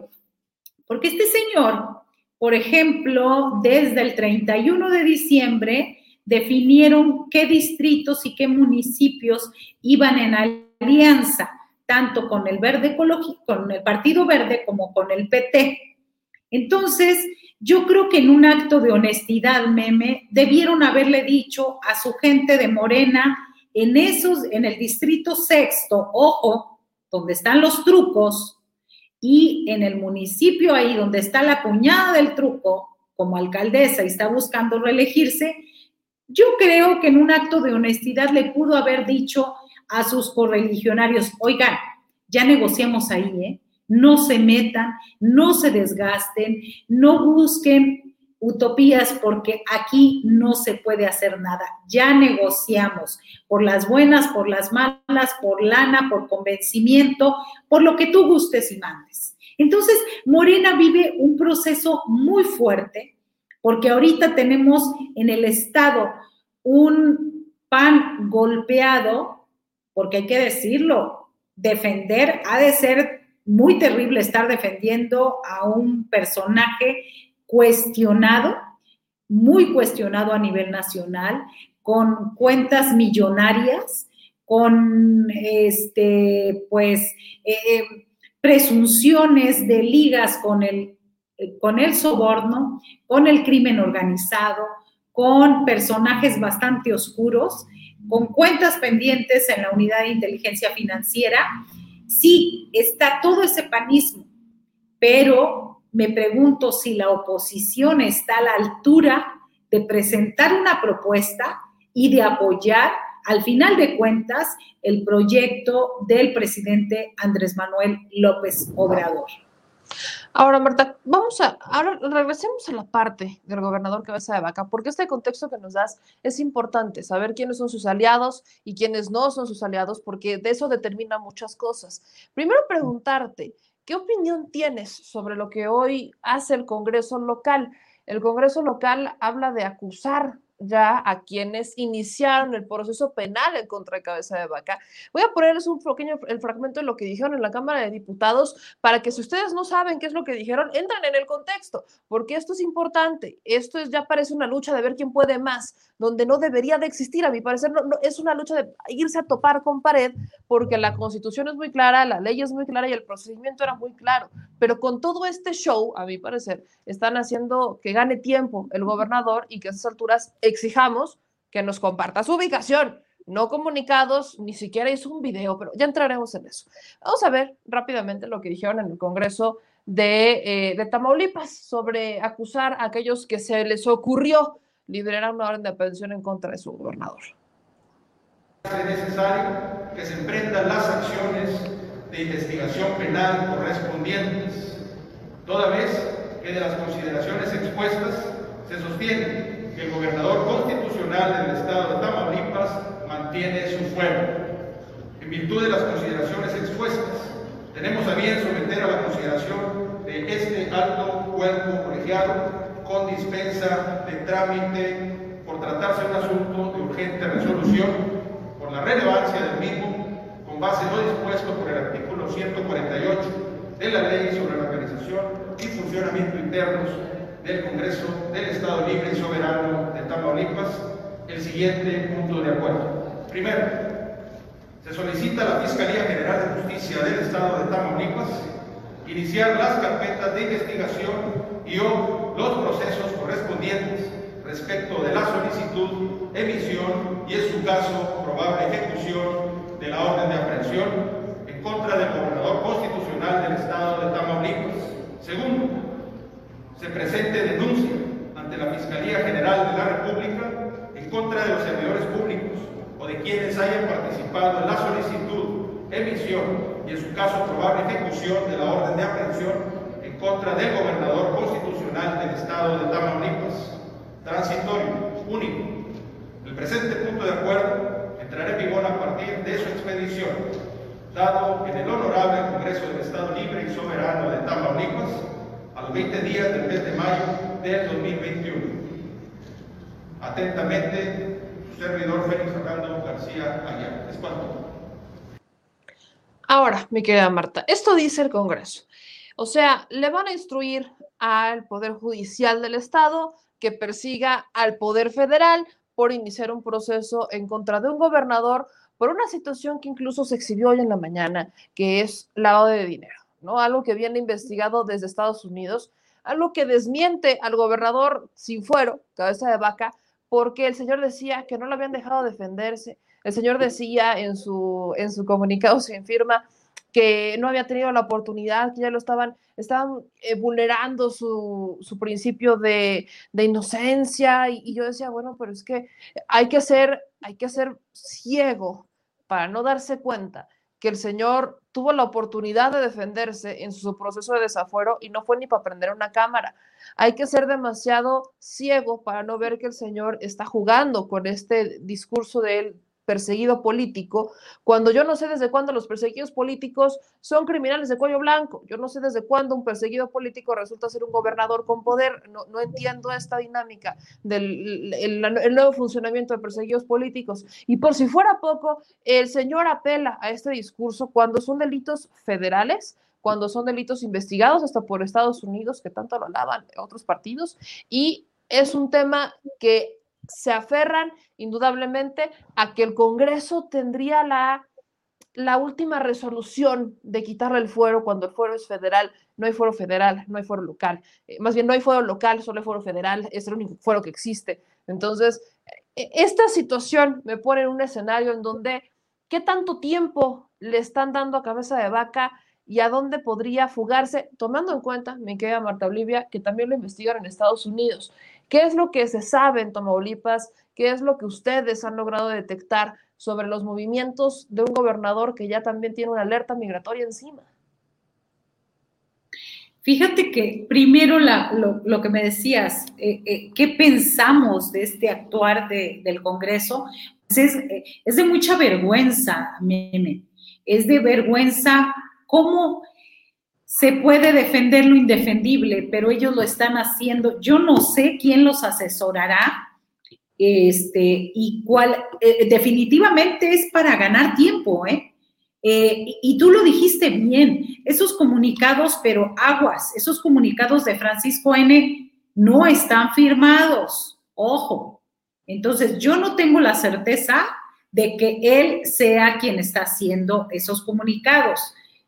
Porque este señor, por ejemplo, desde el 31 de diciembre, definieron qué distritos y qué municipios iban en alianza tanto con el verde ecológico, con el Partido Verde como con el PT. Entonces, yo creo que en un acto de honestidad, meme, debieron haberle dicho a su gente de Morena en esos, en el distrito sexto, ojo, donde están los trucos, y en el municipio ahí donde está la cuñada del truco, como alcaldesa y está buscando reelegirse, yo creo que en un acto de honestidad le pudo haber dicho a sus correligionarios, oigan, ya negociamos ahí, ¿eh? No se metan, no se desgasten, no busquen utopías porque aquí no se puede hacer nada. Ya negociamos por las buenas, por las malas, por lana, por convencimiento, por lo que tú gustes y mandes. Entonces, Morena vive un proceso muy fuerte porque ahorita tenemos en el Estado un pan golpeado porque hay que decirlo, defender ha de ser muy terrible estar defendiendo a un personaje cuestionado, muy cuestionado a nivel nacional, con cuentas millonarias, con este, pues, eh, presunciones de ligas con el, con el soborno, con el crimen organizado, con personajes bastante oscuros con cuentas pendientes en la unidad de inteligencia financiera, sí, está todo ese panismo, pero me pregunto si la oposición está a la altura de presentar una propuesta y de apoyar, al final de cuentas, el proyecto del presidente Andrés Manuel López Obrador. Ahora, Marta, vamos a, ahora regresemos a la parte del gobernador Cabeza de Vaca, porque este contexto que nos das es importante, saber quiénes son sus aliados y quiénes no son sus aliados, porque de eso determina muchas cosas. Primero preguntarte, ¿qué opinión tienes sobre lo que hoy hace el Congreso local? El Congreso local habla de acusar ya a quienes iniciaron el proceso penal en contra de Cabeza de Vaca. Voy a ponerles un pequeño el fragmento de lo que dijeron en la Cámara de Diputados para que si ustedes no saben qué es lo que dijeron, entren en el contexto, porque esto es importante. Esto es, ya parece una lucha de ver quién puede más, donde no debería de existir, a mi parecer, no, es una lucha de irse a topar con pared, porque la constitución es muy clara, la ley es muy clara y el procedimiento era muy claro. Pero con todo este show, a mi parecer, están haciendo que gane tiempo el gobernador y que a esas alturas exijamos que nos comparta su ubicación. No comunicados, ni siquiera hizo un video, pero ya entraremos en eso. Vamos a ver rápidamente lo que dijeron en el Congreso de, eh, de Tamaulipas sobre acusar a aquellos que se les ocurrió liberar una orden de aprehensión en contra de su gobernador. Es necesario que se emprendan las acciones de investigación penal correspondientes, toda vez que de las consideraciones expuestas se sostiene que el gobernador constitucional del estado de Tamaulipas mantiene su fuero. En virtud de las consideraciones expuestas, tenemos a bien someter a la consideración de este alto cuerpo colegiado con dispensa de trámite por tratarse de un asunto de urgente resolución por la relevancia del mismo con base en lo dispuesto por el artículo 148 de la Ley sobre la Organización y Funcionamiento Internos del Congreso del Estado Libre y Soberano de Tamaulipas, el siguiente punto de acuerdo. Primero, se solicita a la Fiscalía General de Justicia del Estado de Tamaulipas iniciar las carpetas de investigación y o los procesos correspondientes respecto de la solicitud, emisión y en su caso probable ejecución de la orden de aprehensión en contra del gobernador constitucional del Estado de Tamaulipas. Segundo, se presente denuncia ante la Fiscalía General de la República en contra de los servidores públicos o de quienes hayan participado en la solicitud, emisión y en su caso probable ejecución de la orden de aprehensión en contra del gobernador constitucional del Estado de Tamaulipas. Transitorio, único. El presente punto de acuerdo entrará en vigor a partir de su expedición, dado en el honorable Congreso del Estado Libre y Soberano de Tamaulipas a los 20 días del mes de mayo del 2021. Atentamente, su servidor Félix Fernando García Ayala. Es cuanto. Ahora, mi querida Marta, esto dice el Congreso. O sea, le van a instruir al Poder Judicial del Estado que persiga al Poder Federal por iniciar un proceso en contra de un gobernador por una situación que incluso se exhibió hoy en la mañana, que es lavado de dinero, ¿no? Algo que viene investigado desde Estados Unidos, algo que desmiente al gobernador sin fuero, cabeza de vaca, porque el señor decía que no lo habían dejado defenderse. El señor decía en su, en su comunicado sin firma que no había tenido la oportunidad, que ya lo estaban, estaban eh, vulnerando su, su principio de, de inocencia. Y, y, yo decía, bueno, pero es que hay que ser, hay que ser ciego para no darse cuenta que el señor tuvo la oportunidad de defenderse en su proceso de desafuero y no fue ni para prender una cámara. Hay que ser demasiado ciego para no ver que el señor está jugando con este discurso de él perseguido político, cuando yo no sé desde cuándo los perseguidos políticos son criminales de cuello blanco, yo no sé desde cuándo un perseguido político resulta ser un gobernador con poder, no, no entiendo esta dinámica del el, nuevo funcionamiento de perseguidos políticos. Y por si fuera poco, el señor apela a este discurso cuando son delitos federales, cuando son delitos investigados hasta por Estados Unidos, que tanto lo alaban otros partidos, y es un tema que se aferran indudablemente a que el Congreso tendría la, la última resolución de quitarle el fuero cuando el fuero es federal. No hay fuero federal, no hay fuero local. Eh, más bien, no hay fuero local, solo hay fuero federal. Es el único fuero que existe. Entonces, eh, esta situación me pone en un escenario en donde, ¿qué tanto tiempo le están dando a cabeza de vaca? y a dónde podría fugarse, tomando en cuenta, me queda Marta Olivia, que también lo investigan en Estados Unidos. ¿Qué es lo que se sabe en Tamaulipas? ¿Qué es lo que ustedes han logrado detectar sobre los movimientos de un gobernador que ya también tiene una alerta migratoria encima? Fíjate que primero lo, que me decías, eh, eh, ¿qué pensamos de este actuar de, del Congreso? Pues es, eh, es, de mucha vergüenza, meme. Es de vergüenza cómo se puede defender lo indefendible, pero ellos lo están haciendo. Yo no sé quién los asesorará este, y cuál, eh, definitivamente es para ganar tiempo, ¿eh? ¿eh? Y tú lo dijiste bien, esos comunicados, pero aguas, esos comunicados de Francisco N no están firmados, ojo. Entonces, yo no tengo la certeza de que él sea quien está haciendo esos comunicados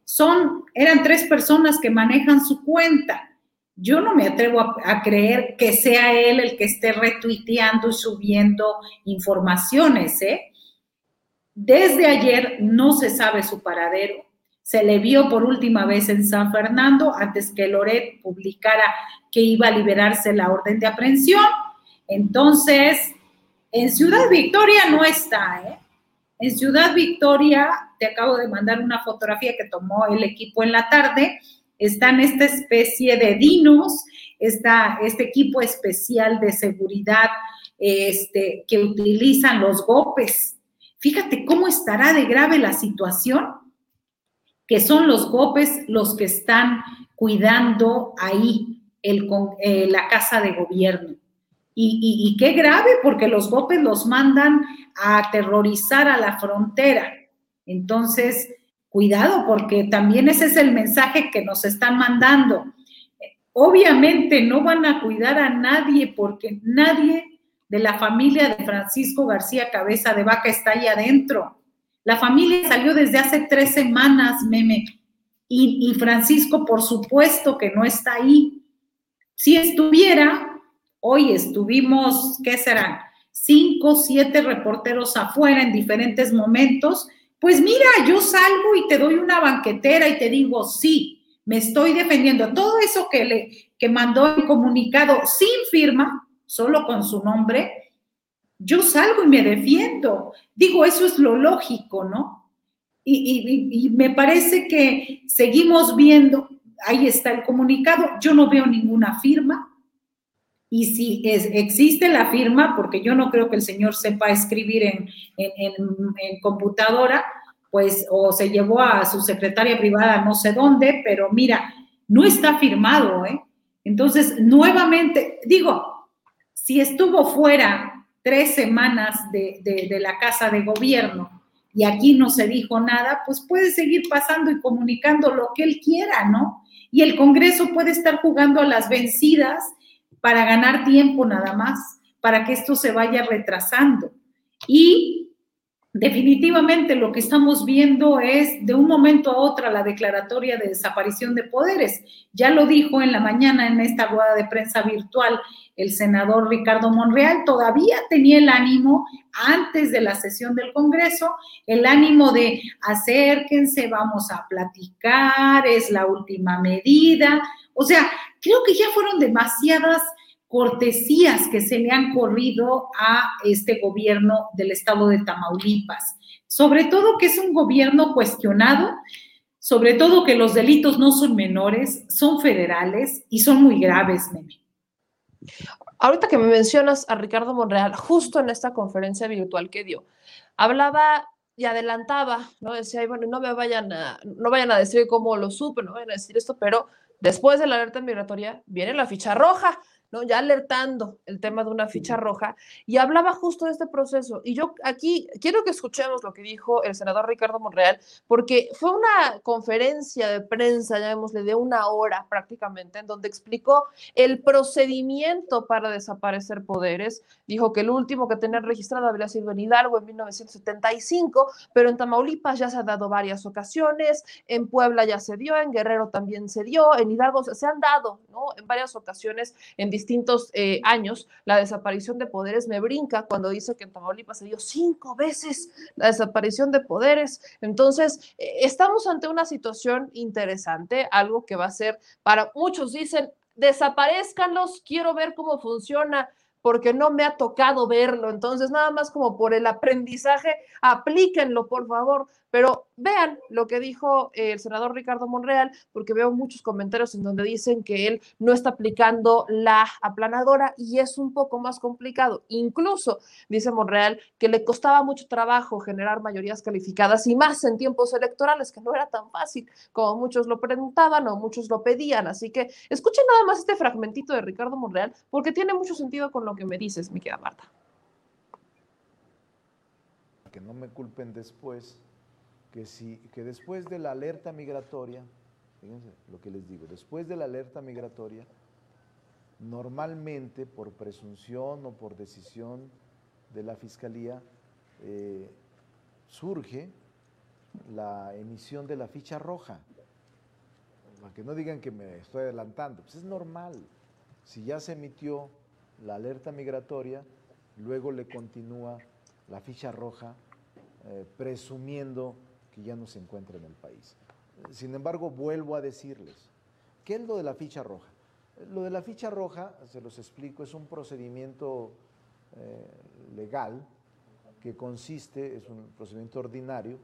son, eran tres personas que manejan su cuenta. Yo no me atrevo a, creer que sea él el que esté retuiteando y subiendo informaciones, ¿eh? Desde ayer no se sabe su paradero. Se le vio por última vez en San Fernando antes que Loret publicara que iba a liberarse la orden de aprehensión. Entonces, en Ciudad Victoria no está, ¿eh? En Ciudad Victoria, te acabo de mandar una fotografía que tomó el equipo en la tarde, están esta especie de dinos esta, este equipo especial de seguridad este, que utilizan los GOPES. Fíjate cómo estará de grave la situación, que son los GOPES los que están cuidando ahí eh, la casa de gobierno. Y, y, qué grave, porque los GOPES los mandan a aterrorizar a la frontera. Entonces, cuidado, porque también ese es el mensaje que nos están mandando. Obviamente no van a cuidar a nadie porque nadie de la familia de Francisco García Cabeza de Vaca está ahí adentro. La familia salió desde hace tres semanas, meme, y, y Francisco, por supuesto que no está ahí. Si estuviera, hoy estuvimos, ¿qué serán? Cinco, siete reporteros afuera en diferentes momentos. Pues mira, yo salgo y te doy una banquetera y te digo, sí, me estoy defendiendo. Todo eso que, le, que mandó el comunicado sin firma, solo con su nombre, yo salgo y me defiendo. Digo, eso es lo lógico, ¿no? Y, me parece que seguimos viendo, ahí está el comunicado, yo no veo ninguna firma. Y si es, existe la firma, porque yo no creo que el señor sepa escribir en, en computadora, pues o se llevó a su secretaria privada no sé dónde, pero mira, no está firmado, ¿eh? Entonces, nuevamente, digo, si estuvo fuera tres semanas de, la casa de gobierno y aquí no se dijo nada, pues puede seguir pasando y comunicando lo que él quiera, ¿no? Y el Congreso puede estar jugando a las vencidas para ganar tiempo nada más, para que esto se vaya retrasando. Y definitivamente lo que estamos viendo es de un momento a otro la declaratoria de desaparición de poderes. Ya lo dijo en la mañana en esta rueda de prensa virtual el senador Ricardo Monreal, todavía tenía el ánimo antes de la sesión del Congreso, el ánimo de acérquense, vamos a platicar, es la última medida. O sea, creo que ya fueron demasiadas cortesías que se le han corrido a este gobierno del estado de Tamaulipas. Sobre todo que es un gobierno cuestionado, sobre todo que los delitos no son menores, son federales y son muy graves, Meme. Ahorita que me mencionas a Ricardo Monreal, justo en esta conferencia virtual que dio, hablaba y adelantaba, ¿no? Decía, bueno, no me vayan a, no vayan a decir cómo lo supe, no vayan a decir esto, pero después de la alerta migratoria viene la ficha roja. ¿No? Ya alertando el tema de una ficha roja y hablaba justo de este proceso. Y yo aquí quiero que escuchemos lo que dijo el senador Ricardo Monreal, porque fue una conferencia de prensa, llamémosle, de una hora prácticamente, en donde explicó el procedimiento para desaparecer poderes. Dijo que el último que tenía registrado habría sido en Hidalgo en 1975, pero en Tamaulipas ya se ha dado varias ocasiones, en Puebla ya se dio, en Guerrero también se dio, en Hidalgo se han dado, ¿no? En varias ocasiones en distintos eh, años, la desaparición de poderes me brinca cuando dice que en Tamaulipas se dio cinco veces la desaparición de poderes. Entonces, eh, estamos ante una situación interesante, algo que va a ser, para muchos dicen, desaparezcanlos, quiero ver cómo funciona porque no me ha tocado verlo. Entonces, nada más como por el aprendizaje, aplíquenlo, por favor. Pero vean lo que dijo el senador Ricardo Monreal, porque veo muchos comentarios en donde dicen que él no está aplicando la aplanadora y es un poco más complicado. Incluso, dice Monreal, que le costaba mucho trabajo generar mayorías calificadas y más en tiempos electorales, que no era tan fácil como muchos lo preguntaban o muchos lo pedían. Así que escuchen nada más este fragmentito de Ricardo Monreal, porque tiene mucho sentido con lo que me dices, mi querida Marta. Que no me culpen después que, si, que después de la alerta migratoria, fíjense lo que les digo, después de la alerta migratoria, normalmente por presunción o por decisión de la Fiscalía, eh, surge la emisión de la ficha roja. Para que no digan que me estoy adelantando, pues es normal. Si ya se emitió la alerta migratoria, luego le continúa la ficha roja, eh, presumiendo ya no se encuentra en el país. Sin embargo, vuelvo a decirles, ¿qué es lo de la ficha roja? Lo de la ficha roja, se los explico, es un procedimiento eh, legal que consiste, es un procedimiento ordinario,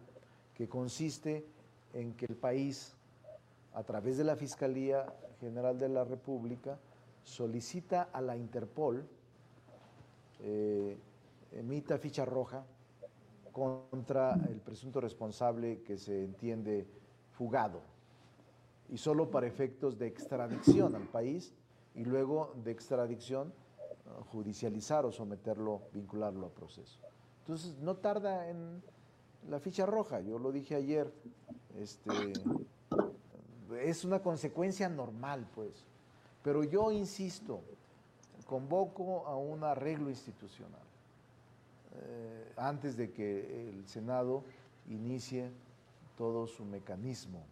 que consiste en que el país, a través de la Fiscalía General de la República, solicita a la Interpol eh, emita ficha roja contra el presunto responsable que se entiende fugado. Y solo para efectos de extradición al país y luego de extradición judicializar o someterlo, vincularlo a proceso. Entonces no tarda en la ficha roja, yo lo dije ayer, este, es una consecuencia normal pues, pero yo insisto, convoco a un arreglo institucional eh, antes de que el Senado inicie todo su mecanismo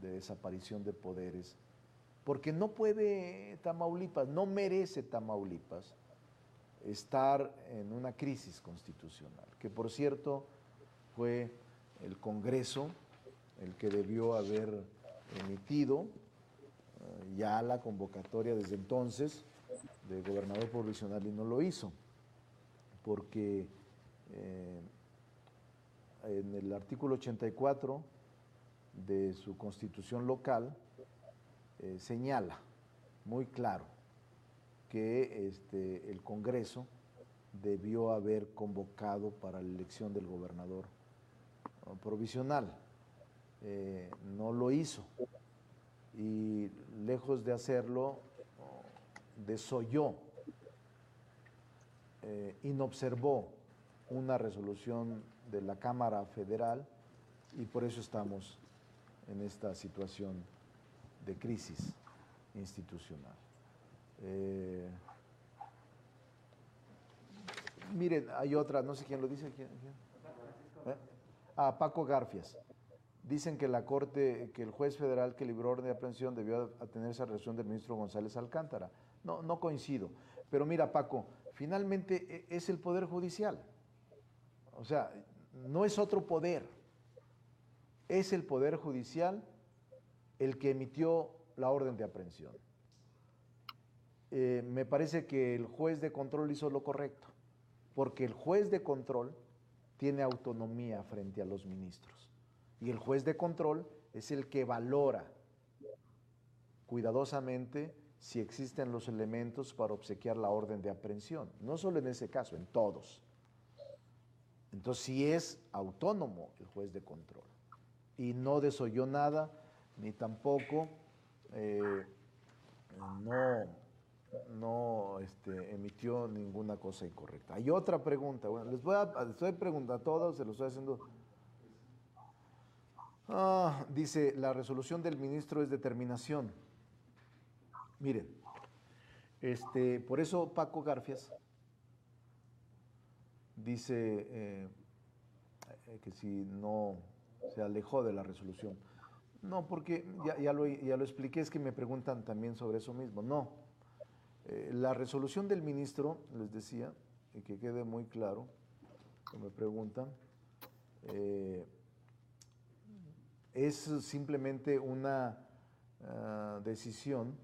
de desaparición de poderes, porque no puede Tamaulipas, no merece Tamaulipas estar en una crisis constitucional, que por cierto fue el Congreso el que debió haber emitido eh, ya la convocatoria desde entonces de gobernador provisional y no lo hizo, porque eh, en el artículo 84 de su constitución local eh, señala muy claro que este, el Congreso debió haber convocado para la elección del gobernador uh, provisional. Eh, no lo hizo y lejos de hacerlo, uh, desoyó, eh, inobservó una resolución de la Cámara Federal y por eso estamos en esta situación de crisis institucional. Eh, miren, hay otra, no sé quién lo dice. ¿quién, ¿Eh? Ah, Paco Garfias. Dicen que la Corte, que el juez federal que libró orden de aprehensión debió tener esa relación del ministro González Alcántara. No, no coincido. Pero mira, Paco, finalmente e, es el Poder Judicial. O sea, no es otro poder. Es el Poder Judicial el que emitió la orden de aprehensión. Eh, me parece que el juez de control hizo lo correcto, porque el juez de control tiene autonomía frente a los ministros. Y el juez de control es el que valora cuidadosamente si existen los elementos para obsequiar la orden de aprehensión. No solo en ese caso, en todos. Entonces sí es autónomo el juez de control y no desoyó nada, ni tampoco eh, no, no este, emitió ninguna cosa incorrecta. Hay otra pregunta, bueno, les voy a, estoy preguntando a todos, se lo estoy haciendo. Ah, dice, la resolución del ministro es determinación. Miren, este, por eso Paco Garfias dice eh, que si no se alejó de la resolución. No, porque ya, lo, ya lo expliqué, es que me preguntan también sobre eso mismo. No, eh, la resolución del ministro, les decía, y que quede muy claro, que me preguntan, eh, es simplemente una decisión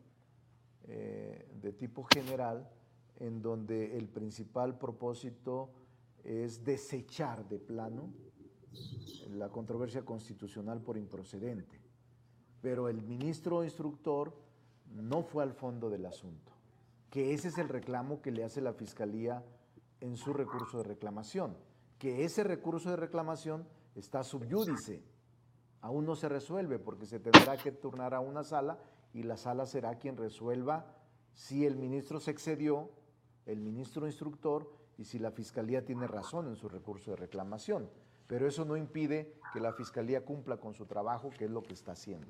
de tipo general en donde el principal propósito es desechar de plano la controversia constitucional por improcedente. Pero el ministro instructor no fue al fondo del asunto, que ese es el reclamo que le hace la Fiscalía en su recurso de reclamación, que ese recurso de reclamación está subyúdice, aún no se resuelve porque se tendrá que turnar a una sala y la sala será quien resuelva si el ministro se excedió, el ministro instructor, y si la Fiscalía tiene razón en su recurso de reclamación. Pero eso no impide que la Fiscalía cumpla con su trabajo, que es lo que está haciendo.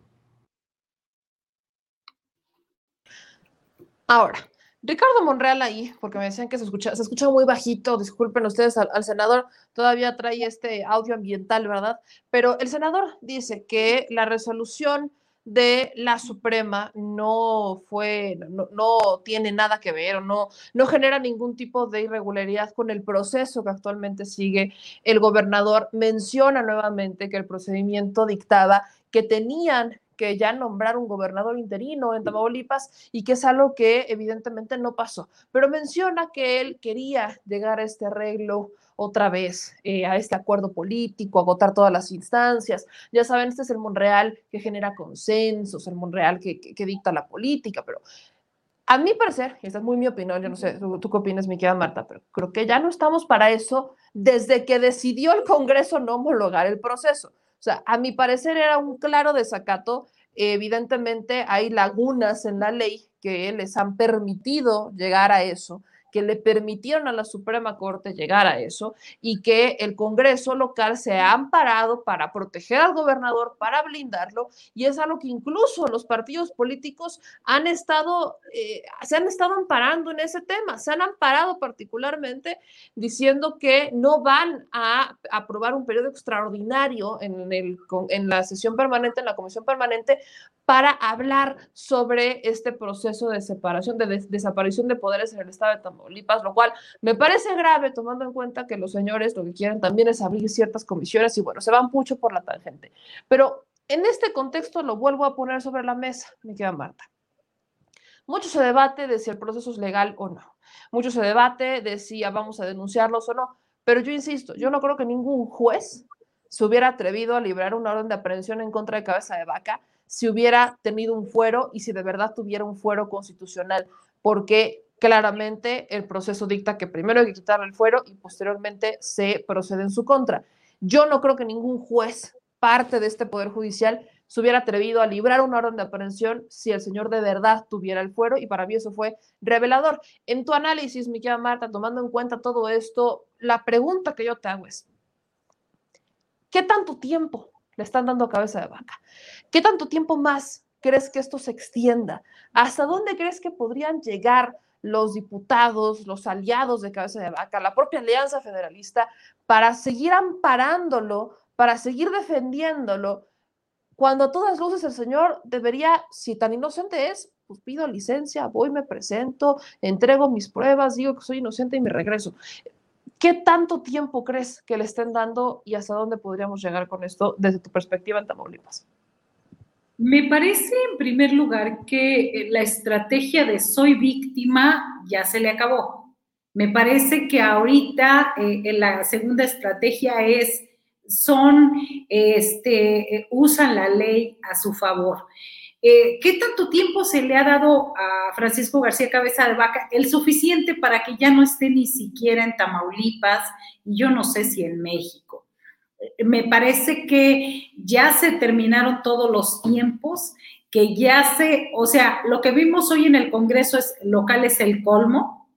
Ahora, Ricardo Monreal ahí, porque me decían que se escucha, se escucha muy bajito, disculpen ustedes al, al, senador, todavía trae este audio ambiental, ¿verdad? Pero el senador dice que la resolución de la Suprema no fue, no, no, tiene nada que ver o no, no genera ningún tipo de irregularidad con el proceso que actualmente sigue el gobernador. Menciona nuevamente que el procedimiento dictaba que tenían que ya nombrar un gobernador interino en Tamaulipas y que es algo que evidentemente no pasó. Pero menciona que él quería llegar a este arreglo otra vez eh, a este acuerdo político, agotar todas las instancias. Ya saben, este es el Monreal que genera consensos, el Monreal que, que, que dicta la política, pero a mi parecer, y esta es muy mi opinión, yo no sé, tú, tú qué opinas, mi querida Marta, pero creo que ya no estamos para eso desde que decidió el Congreso no homologar el proceso. O sea, a mi parecer era un claro desacato. Evidentemente hay lagunas en la ley que les han permitido llegar a eso que le permitieron a la Suprema Corte llegar a eso y que el Congreso local se ha amparado para proteger al gobernador, para blindarlo, y es algo que incluso los partidos políticos han estado, eh, se han estado amparando en ese tema, se han amparado particularmente diciendo que no van a aprobar un periodo extraordinario en, el, en la sesión permanente, en la comisión permanente, para hablar sobre este proceso de separación, de desaparición de poderes en el estado de Tamaulipas, lo cual me parece grave tomando en cuenta que los señores lo que quieren también es abrir ciertas comisiones y bueno, se van mucho por la tangente. Pero en este contexto lo vuelvo a poner sobre la mesa, mi querida Marta. Mucho se debate de si el proceso es legal o no. Mucho se debate de si vamos a denunciarlos o no. Pero yo insisto, yo no creo que ningún juez se hubiera atrevido a librar una orden de aprehensión en contra de cabeza de vaca si hubiera tenido un fuero y si de verdad tuviera un fuero constitucional, porque claramente el proceso dicta que primero hay que quitarle el fuero y posteriormente se procede en su contra. Yo no creo que ningún juez, parte de este Poder Judicial, se hubiera atrevido a librar una orden de aprehensión si el señor de verdad tuviera el fuero y para mí eso fue revelador. En tu análisis, mi querida Marta, tomando en cuenta todo esto, la pregunta que yo te hago es, ¿qué tanto tiempo le están dando cabeza de vaca. ¿Qué tanto tiempo más crees que esto se extienda? ¿Hasta dónde crees que podrían llegar los diputados, los aliados de cabeza de vaca, la propia Alianza Federalista, para seguir amparándolo, para seguir defendiéndolo? Cuando a todas luces el señor debería, si tan inocente es, pues pido licencia, voy, me presento, entrego mis pruebas, digo que soy inocente y me regreso. ¿Qué tanto tiempo crees que le estén dando y hasta dónde podríamos llegar con esto desde tu perspectiva en Tamaulipas? Me parece, en primer lugar, que eh, la estrategia de soy víctima ya se le acabó. Me parece que ahorita eh, la segunda estrategia es son, este, eh, usan la ley a su favor. ¿Qué tanto tiempo se le ha dado a Francisco García Cabeza de Vaca? El suficiente para que ya no esté ni siquiera en Tamaulipas y yo no sé si en México. Me parece que ya se terminaron todos los tiempos, que ya se, o sea, lo que vimos hoy en el Congreso es, local es el colmo,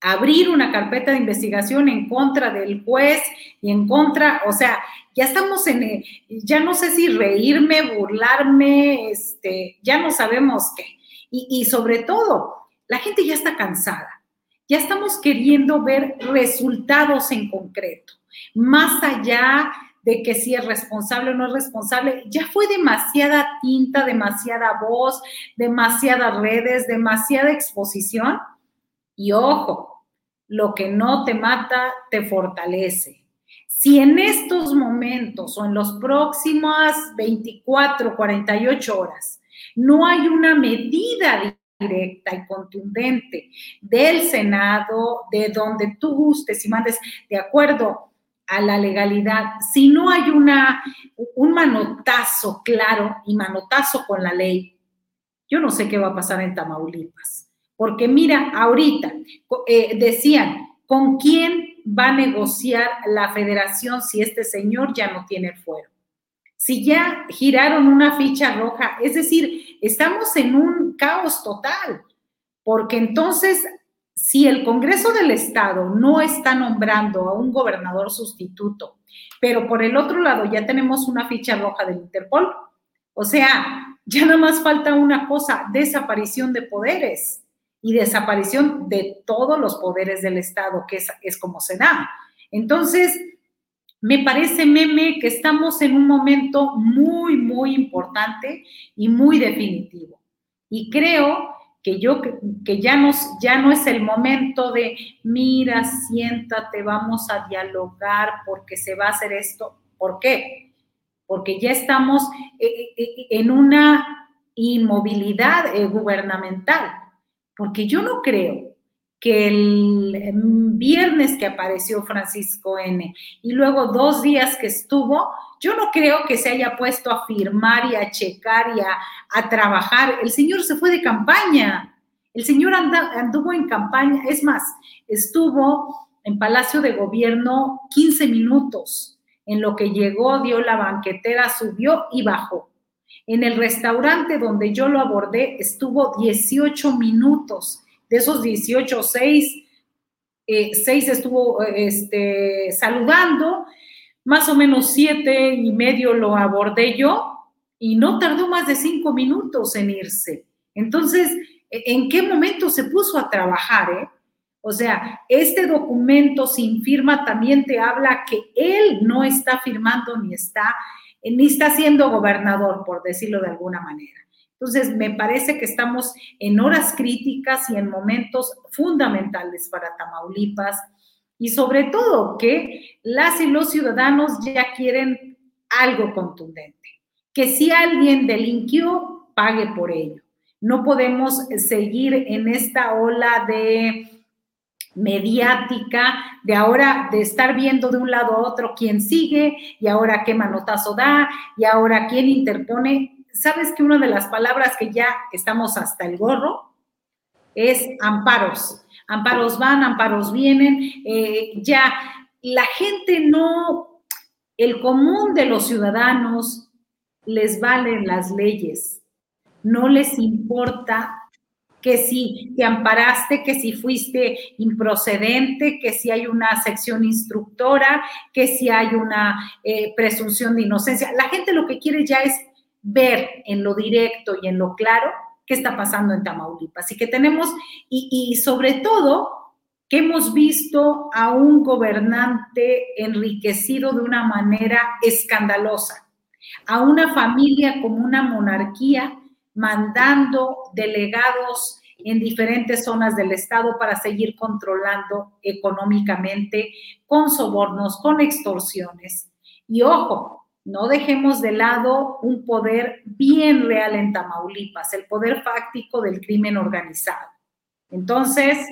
abrir una carpeta de investigación en contra del juez y en contra, o sea, ya estamos en, eh, ya no sé si reírme, burlarme, este, ya no sabemos qué. Y, y sobre todo, la gente ya está cansada, ya estamos queriendo ver resultados en concreto, más allá de que si es responsable o no es responsable, ya fue demasiada tinta, demasiada voz, demasiadas redes, demasiada exposición. Y ojo, lo que no te mata, te fortalece. Si en estos momentos o en las próximas 24, 48 horas no hay una medida directa y contundente del Senado, de donde tú gustes y mandes de acuerdo a la legalidad, si no hay una, un manotazo claro y manotazo con la ley, yo no sé qué va a pasar en Tamaulipas. Porque mira, ahorita eh, decían, ¿con quién va a negociar la federación si este señor ya no tiene fuero. Si ya giraron una ficha roja, es decir, estamos en un caos total, porque entonces, si el Congreso del Estado no está nombrando a un gobernador sustituto, pero por el otro lado ya tenemos una ficha roja del Interpol, o sea, ya nada más falta una cosa, desaparición de poderes y desaparición de todos los poderes del Estado, que es, como se da. Entonces, me parece, meme, que estamos en un momento muy, muy importante y muy definitivo. Y creo que yo que ya nos ya no es el momento de mira, siéntate, vamos a dialogar porque se va a hacer esto. ¿Por qué? Porque ya estamos eh, eh, en una inmovilidad eh, gubernamental porque yo no creo que el viernes que apareció Francisco N y luego dos días que estuvo, yo no creo que se haya puesto a firmar y a checar y a, trabajar. El señor se fue de campaña El señor anduvo en campaña, es más, estuvo en Palacio de Gobierno 15 minutos, en lo que llegó, dio la banquetera, subió y bajó. En el restaurante donde yo lo abordé estuvo 18 minutos. De esos 18, 6, eh, estuvo este, saludando, más o menos siete y medio lo abordé yo y no tardó más de cinco minutos en irse. Entonces, ¿en qué momento se puso a trabajar? Eh? O sea, este documento sin firma también te habla que él no está firmando ni está, ni está siendo gobernador, por decirlo de alguna manera. Entonces, me parece que estamos en horas críticas y en momentos fundamentales para Tamaulipas y sobre todo que las y los ciudadanos ya quieren algo contundente, que si alguien delinquió, pague por ello. No podemos seguir en esta ola de mediática, de ahora de estar viendo de un lado a otro quién sigue y ahora qué manotazo da y ahora quién interpone. ¿Sabes que una de las palabras que ya estamos hasta el gorro es amparos? Amparos van, amparos vienen, eh, ya la gente no, el común de los ciudadanos les valen las leyes, no les importa que si te amparaste, que si fuiste improcedente, que si hay una sección instructora, que si hay una eh, presunción de inocencia. La gente lo que quiere ya es ver en lo directo y en lo claro qué está pasando en Tamaulipas. Y que tenemos, y, y sobre todo, que hemos visto a un gobernante enriquecido de una manera escandalosa, a una familia como una monarquía mandando delegados en diferentes zonas del Estado para seguir controlando económicamente con sobornos, con extorsiones. Y ojo, no dejemos de lado un poder bien real en Tamaulipas, el poder fáctico del crimen organizado. Entonces,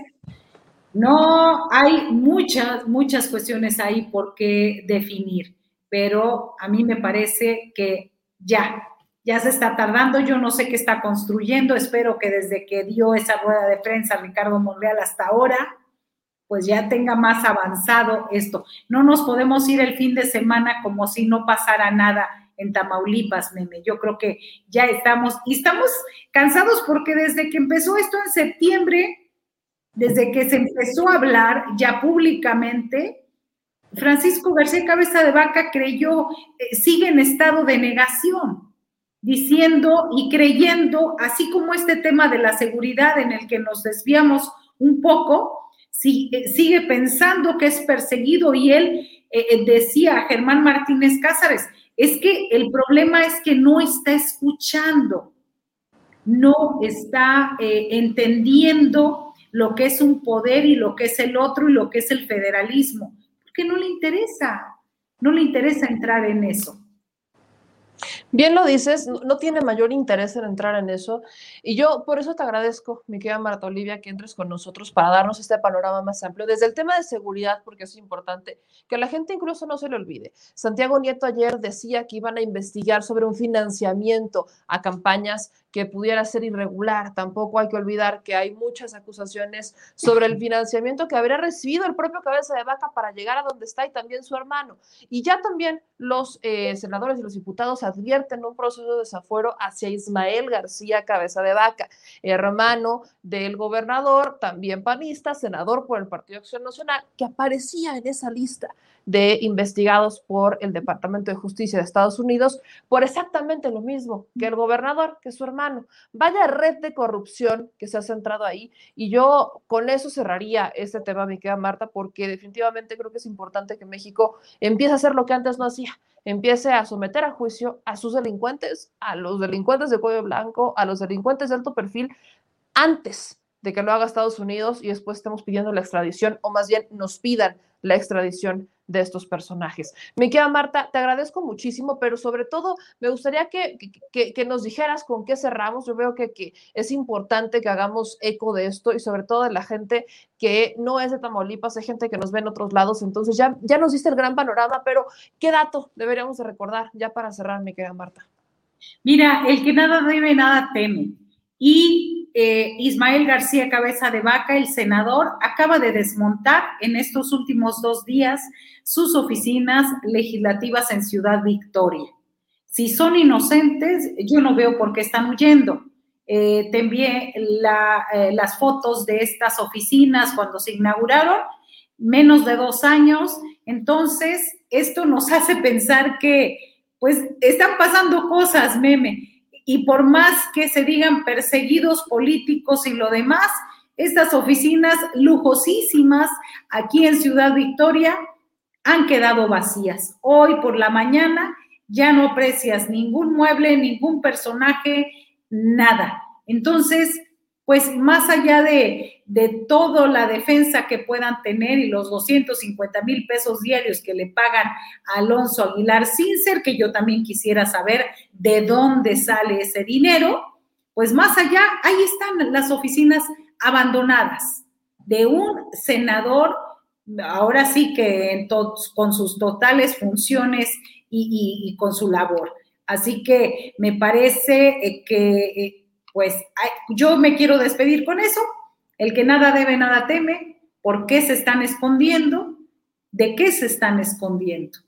no hay muchas, muchas cuestiones ahí por qué definir, pero a mí me parece que ya, ya se está tardando, yo no sé qué está construyendo, espero que desde que dio esa rueda de prensa Ricardo Monreal hasta ahora, pues ya tenga más avanzado esto. No nos podemos ir el fin de semana como si no pasara nada en Tamaulipas, meme. Yo creo que ya estamos, y estamos cansados porque desde que empezó esto en septiembre, desde que se empezó a hablar ya públicamente, Francisco García Cabeza de Vaca creyó, eh, sigue en estado de negación diciendo y creyendo, así como este tema de la seguridad en el que nos desviamos un poco, sigue pensando que es perseguido y él eh, eh, decía Germán Martínez Cázares, es que el problema es que no está escuchando, no está entendiendo lo que es un poder y lo que es el otro y lo que es el federalismo, porque no le interesa, no le interesa entrar en eso. Bien lo dices, no tiene mayor interés en entrar en eso. Y yo por eso te agradezco, mi querida Marta Olivia, que entres con nosotros para darnos este panorama más amplio. Desde el tema de seguridad, porque es importante que la gente incluso no se le olvide. Santiago Nieto ayer decía que iban a investigar sobre un financiamiento a campañas que pudiera ser irregular. Tampoco hay que olvidar que hay muchas acusaciones sobre el financiamiento que habría recibido el propio cabeza de vaca para llegar a donde está y también su hermano. Y ya también los eh, senadores y los diputados advierten un proceso de desafuero hacia Ismael García Cabeza de Vaca, hermano del gobernador, también panista, senador por el Partido Acción Nacional, que aparecía en esa lista de investigados por el Departamento de Justicia de Estados Unidos por exactamente lo mismo que el gobernador, que su hermano. Vaya red de corrupción que se ha centrado ahí. Y yo con eso cerraría este tema, mi querida Marta, porque definitivamente creo que es importante que México empiece a hacer lo que antes no hacía, empiece a someter a juicio a sus delincuentes, a los delincuentes de cuello blanco, a los delincuentes de alto perfil, antes de que lo haga Estados Unidos y después estemos pidiendo la extradición, o más bien nos pidan la extradición de estos personajes. Me queda Marta, te agradezco muchísimo, pero sobre todo me gustaría que, que, nos dijeras con qué cerramos. Yo veo que, que, es importante que hagamos eco de esto y sobre todo de la gente que no es de Tamaulipas, hay gente que nos ve en otros lados, entonces ya, ya nos diste el gran panorama, pero ¿qué dato deberíamos de recordar ya para cerrar, me queda Marta? Mira, el que nada debe, nada teme. Y eh, Ismael García Cabeza de Vaca, el senador, acaba de desmontar en estos últimos dos días sus oficinas legislativas en Ciudad Victoria. Si son inocentes, yo no veo por qué están huyendo. Eh, te envié eh, las fotos de estas oficinas cuando se inauguraron, menos de dos años. Entonces, esto nos hace pensar que, pues, están pasando cosas, meme. Y por más que se digan perseguidos políticos y lo demás, estas oficinas lujosísimas aquí en Ciudad Victoria han quedado vacías. Hoy por la mañana ya no aprecias ningún mueble, ningún personaje, nada. Entonces, pues más allá de, de toda la defensa que puedan tener y los 250 mil pesos diarios que le pagan a Alonso Aguilar, sin ser que yo también quisiera saber de dónde sale ese dinero, pues más allá, ahí están las oficinas abandonadas de un senador, ahora sí que con sus totales funciones y, con su labor. Así que me parece eh, que, eh, pues, yo me quiero despedir con eso. El que nada debe, nada teme. ¿Por qué se están escondiendo? ¿De qué se están escondiendo?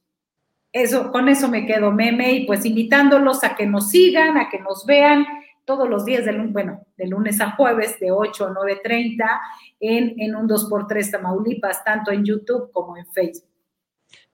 Eso, con eso me quedo meme y pues invitándolos a que nos sigan, a que nos vean todos los días, de, bueno, de lunes a jueves, de 8 a 9.30 en, en un 2x3 Tamaulipas, tanto en YouTube como en Facebook.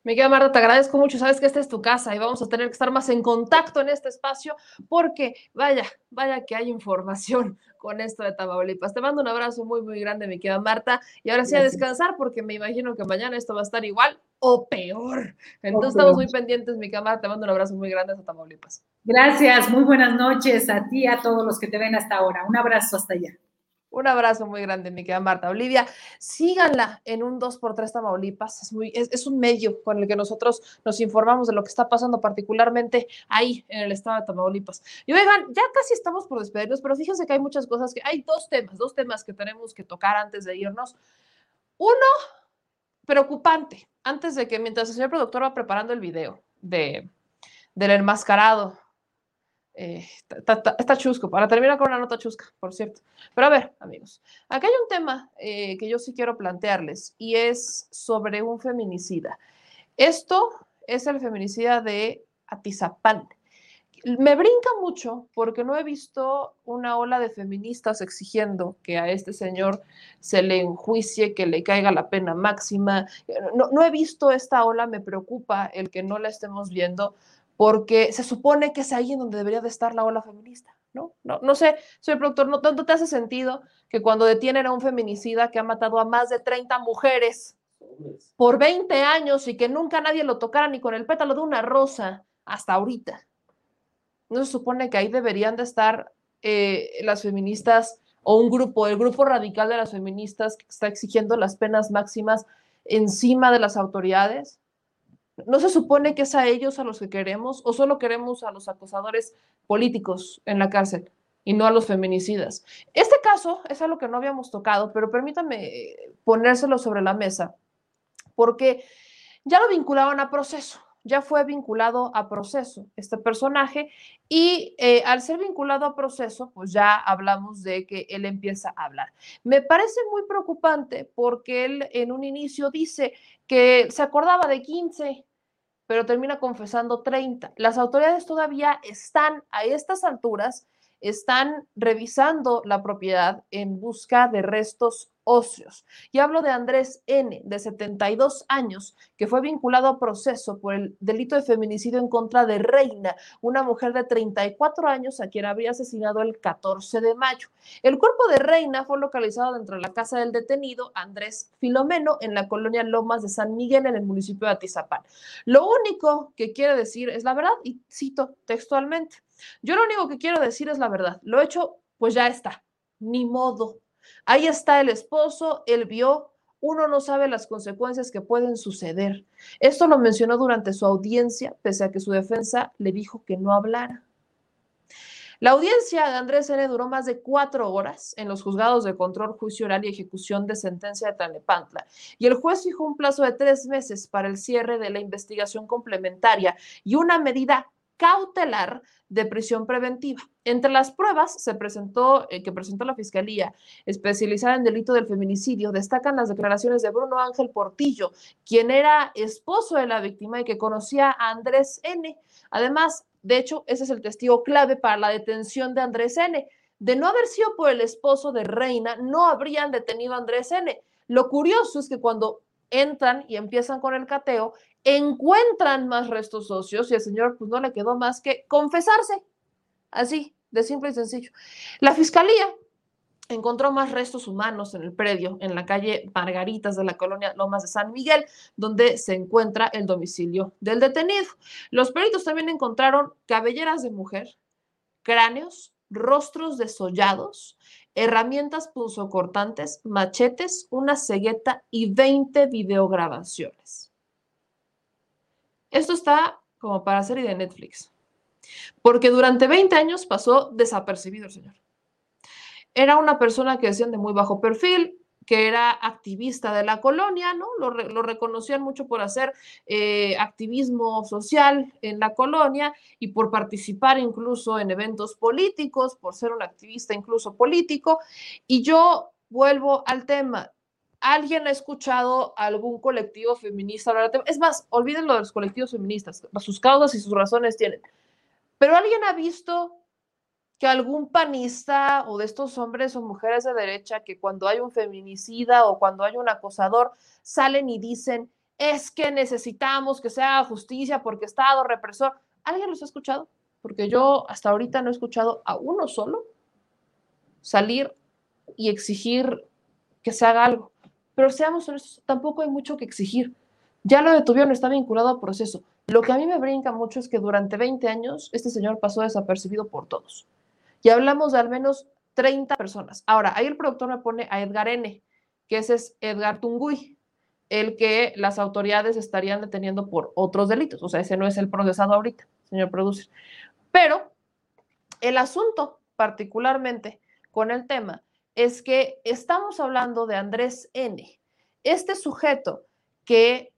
Miguel Marta, te agradezco mucho. Sabes que esta es tu casa y vamos a tener que estar más en contacto en este espacio porque, vaya, vaya que hay información con esto de Tamaulipas. Te mando un abrazo muy, muy grande, mi querida Marta. Y ahora sí a descansar porque me imagino que mañana esto va a estar igual o peor. Entonces estamos muy pendientes, mi Marta. Te mando un abrazo muy grande a Tamaulipas. Gracias, muy buenas noches a ti, a todos los que te ven hasta ahora. Un abrazo hasta allá. Un abrazo muy grande, mi querida Marta. Olivia, síganla en un 2x3 Tamaulipas. Es, muy, es, un medio con el que nosotros nos informamos de lo que está pasando, particularmente ahí en el estado de Tamaulipas. Y oigan, ya casi estamos por despedirnos, pero fíjense que hay muchas cosas que. Hay dos temas, dos temas que tenemos que tocar antes de irnos. Uno, preocupante, antes de que mientras el señor productor va preparando el video de, del enmascarado eh, está, chusco, para terminar con una nota chusca, por cierto. Pero a ver, amigos, acá hay un tema eh, que yo sí quiero plantearles y es sobre un feminicida. Esto es el feminicida de Atizapán. Me brinca mucho porque no he visto una ola de feministas exigiendo que a este señor se le enjuicie, que le caiga la pena máxima. No, no he visto esta ola, me preocupa el que no la estemos viendo porque se supone que es ahí en donde debería de estar la ola feminista, ¿no? No, no sé, soy productor, ¿no tanto te hace sentido que cuando detienen a un feminicida que ha matado a más de 30 mujeres por 20 años y que nunca nadie lo tocara ni con el pétalo de una rosa hasta ahorita? ¿No se supone que ahí deberían de estar eh, las feministas o un grupo, el grupo radical de las feministas que está exigiendo las penas máximas encima de las autoridades? ¿No se supone que es a ellos a los que queremos o solo queremos a los acosadores políticos en la cárcel y no a los feminicidas? Este caso es algo que no habíamos tocado, pero permítanme eh, ponérselo sobre la mesa, porque ya lo vinculaban a proceso, ya fue vinculado a proceso este personaje y eh, al ser vinculado a proceso, pues ya hablamos de que él empieza a hablar. Me parece muy preocupante porque él en un inicio dice que se acordaba de 15 pero termina confesando 30. Las autoridades todavía están a estas alturas, están revisando la propiedad en busca de restos óseos. Y hablo de Andrés N., de 72 años, que fue vinculado a proceso por el delito de feminicidio en contra de Reina, una mujer de 34 años a quien habría asesinado el 14 de mayo. El cuerpo de Reina fue localizado dentro de la casa del detenido Andrés Filomeno en la colonia Lomas de San Miguel, en el municipio de Atizapán. Lo único que quiere decir es la verdad, y cito textualmente. Yo lo único que quiero decir es la verdad. Lo hecho, pues ya está. Ni modo Ahí está el esposo, él vio, uno no sabe las consecuencias que pueden suceder. Esto lo mencionó durante su audiencia, pese a que su defensa le dijo que no hablara. La audiencia de Andrés N. duró más de cuatro horas en los juzgados de control, juicio oral y ejecución de sentencia de Tlalnepantla, y el juez fijó un plazo de tres meses para el cierre de la investigación complementaria y una medida cautelar de prisión preventiva. Entre las pruebas se presentó, eh, que presentó la Fiscalía especializada en delito del feminicidio, destacan las declaraciones de Bruno Ángel Portillo, quien era esposo de la víctima y que conocía a Andrés N. Además, de hecho, ese es el testigo clave para la detención de Andrés N. De no haber sido por el esposo de Reina, no habrían detenido a Andrés N. Lo curioso es que cuando entran y empiezan con el cateo, encuentran más restos socios y al señor pues no le quedó más que confesarse. Así, de simple y sencillo. La fiscalía encontró más restos humanos en el predio, en la calle Margaritas de la colonia Lomas de San Miguel, donde se encuentra el domicilio del detenido. Los peritos también encontraron cabelleras de mujer, cráneos, rostros desollados, herramientas punzocortantes, machetes, una cegueta y 20 videograbaciones. Esto está como para serie de Netflix, porque durante 20 años pasó desapercibido el señor. Era una persona que decían de muy bajo perfil, que era activista de la colonia, ¿no? Lo, reconocían mucho por hacer eh, activismo social en la colonia y por participar incluso en eventos políticos, por ser un activista incluso político. Y yo vuelvo al tema. ¿Alguien ha escuchado algún colectivo feminista hablar del tema? Es más, olvídenlo de los colectivos feministas, sus causas y sus razones tienen. Pero ¿alguien ha visto que algún panista o de estos hombres o mujeres de derecha que cuando hay un feminicida o cuando hay un acosador salen y dicen, es que necesitamos que se haga justicia porque Estado represor. ¿Alguien los ha escuchado? Porque yo hasta ahorita no he escuchado a uno solo salir y exigir que se haga algo. Pero seamos honestos, tampoco hay mucho que exigir. Ya lo detuvieron, está vinculado al proceso. Lo que a mí me brinca mucho es que durante 20 años este señor pasó desapercibido por todos. Y hablamos de al menos 30 personas. Ahora, ahí el productor me pone a Edgar N., que ese es Edgar Tunguy, el que las autoridades estarían deteniendo por otros delitos. O sea, ese no es el procesado ahorita, señor producer. Pero el asunto, particularmente con el tema, es que estamos hablando de Andrés N., este sujeto que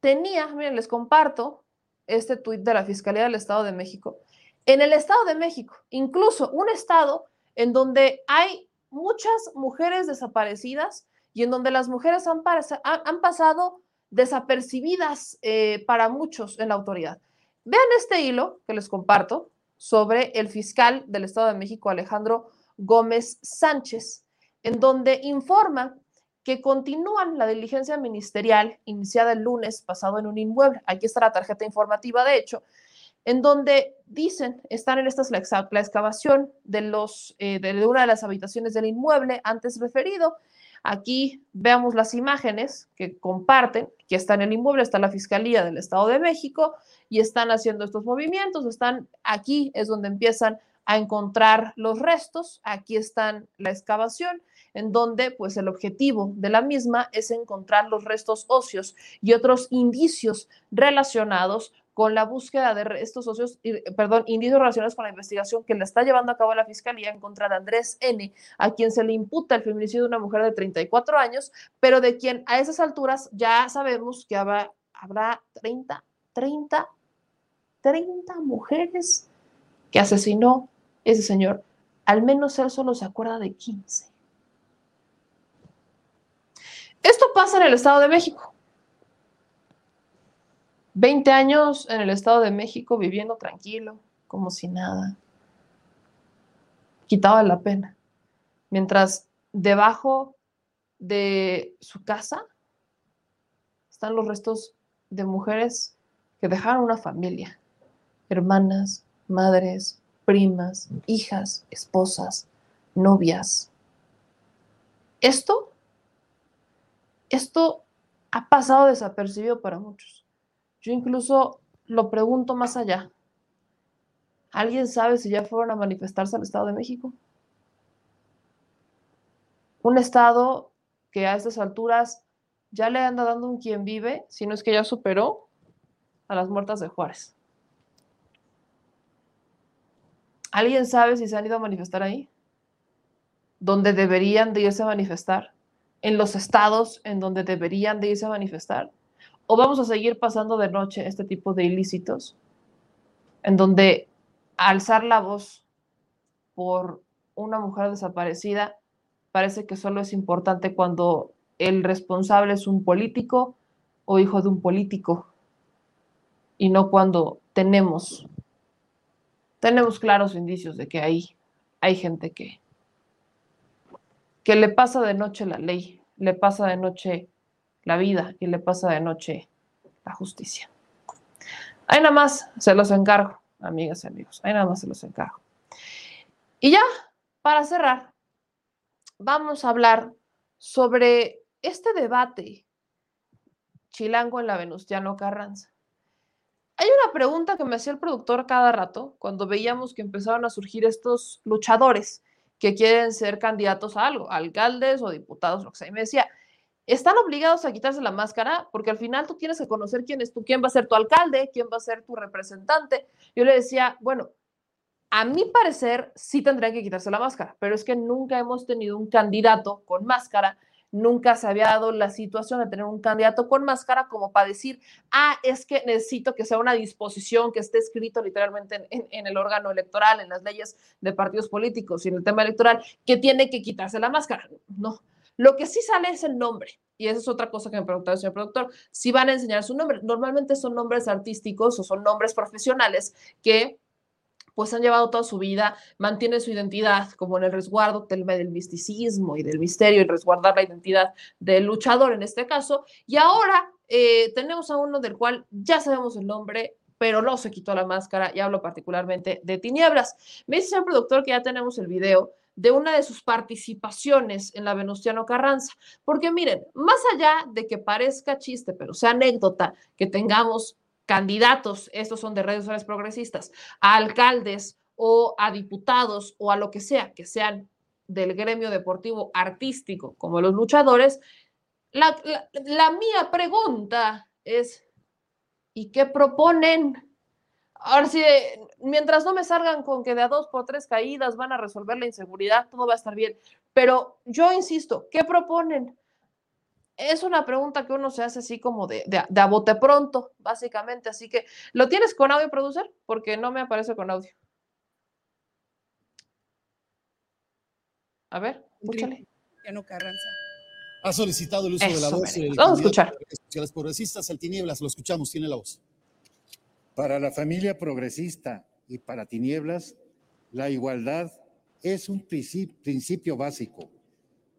tenía, miren, les comparto este tuit de la Fiscalía del Estado de México, en el Estado de México, incluso un estado en donde hay muchas mujeres desaparecidas y en donde las mujeres han, pasado desapercibidas eh, para muchos en la autoridad. Vean este hilo que les comparto sobre el fiscal del Estado de México, Alejandro Gómez Sánchez, en donde informa que continúan la diligencia ministerial iniciada el lunes pasado en un inmueble. Aquí está la tarjeta informativa, de hecho, en donde dicen, están en esta la excavación de, los, eh, de una de las habitaciones del inmueble antes referido. Aquí veamos las imágenes que comparten, que está en el inmueble, está la Fiscalía del Estado de México y están haciendo estos movimientos, están aquí, es donde empiezan a encontrar los restos, aquí están la excavación, en donde pues el objetivo de la misma es encontrar los restos óseos y otros indicios relacionados con la búsqueda de estos socios, perdón, indicios relacionados con la investigación que le está llevando a cabo la Fiscalía en contra de Andrés N., a quien se le imputa el feminicidio de una mujer de 34 años, pero de quien a esas alturas ya sabemos que habrá, habrá 30, 30, 30 mujeres que asesinó ese señor. Al menos él solo se acuerda de 15. Esto pasa en el Estado de México. 20 años en el Estado de México viviendo tranquilo, como si nada. Quitaba la pena. Mientras debajo de su casa están los restos de mujeres que dejaron una familia, hermanas, madres, primas, hijas, esposas, novias. Esto, esto ha pasado desapercibido para muchos. Yo incluso lo pregunto más allá. ¿Alguien sabe si ya fueron a manifestarse al Estado de México? Un Estado que a estas alturas ya le anda dando un quien vive, si no es que ya superó a las muertas de Juárez. ¿Alguien sabe si se han ido a manifestar ahí? ¿Dónde deberían de irse a manifestar? ¿En los estados en donde deberían de irse a manifestar? ¿O vamos a seguir pasando de noche este tipo de ilícitos? en donde alzar la voz por una mujer desaparecida parece que solo es importante cuando el responsable es un político o hijo de un político y no cuando tenemos tenemos claros indicios de que hay, hay gente que, que le pasa de noche la ley, le pasa de noche la vida y le pasa de noche la justicia. Ahí nada más se los encargo, amigas y amigos, ahí nada más se los encargo. Y ya, para cerrar, vamos a hablar sobre este debate chilango en la Venustiano Carranza. Hay una pregunta que me hacía el productor cada rato cuando veíamos que empezaron a surgir estos luchadores que quieren ser candidatos a algo, alcaldes o diputados, lo que sea. Y me decía, ¿están obligados a quitarse la máscara? Porque al final tú tienes que conocer quién es tú, quién va a ser tu alcalde, quién va a ser tu representante. Yo le decía, bueno, a mi parecer sí tendrían que quitarse la máscara, pero es que nunca hemos tenido un candidato con máscara nunca se había dado la situación de tener un candidato con máscara como para decir, ah, es que necesito que sea una disposición que esté escrito literalmente en, el órgano electoral, en las leyes de partidos políticos y en el tema electoral, que tiene que quitarse la máscara. No. Lo que sí sale es el nombre. Y esa es otra cosa que me preguntaba el señor productor. Si van a enseñar su nombre. Normalmente son nombres artísticos o son nombres profesionales que pues han llevado toda su vida, mantiene su identidad como en el resguardo del, del misticismo y del misterio y resguardar la identidad del luchador en este caso. Y ahora eh, tenemos a uno del cual ya sabemos el nombre, pero no se quitó la máscara y hablo particularmente de Tinieblas. Me dice el productor que ya tenemos el video de una de sus participaciones en la Venustiano Carranza. Porque miren, más allá de que parezca chiste, pero sea anécdota, que tengamos candidatos, estos son de redes sociales progresistas, a alcaldes o a diputados o a lo que sea, que sean del gremio deportivo artístico como los luchadores, la, mía pregunta es, ¿y qué proponen? Ahora sí, mientras no me salgan con que de a dos por tres caídas van a resolver la inseguridad, todo va a estar bien. Pero yo insisto, ¿qué proponen? es una pregunta que uno se hace así como de, de, a bote pronto, básicamente. Así que, ¿lo tienes con audio, producer? Porque no me aparece con audio. A ver, escúchale. no Carranza. Ha solicitado el uso de la voz. Vamos a escuchar. Las progresistas, el Tinieblas, lo escuchamos, tiene la voz. Para la familia progresista y para Tinieblas, la igualdad es un principio básico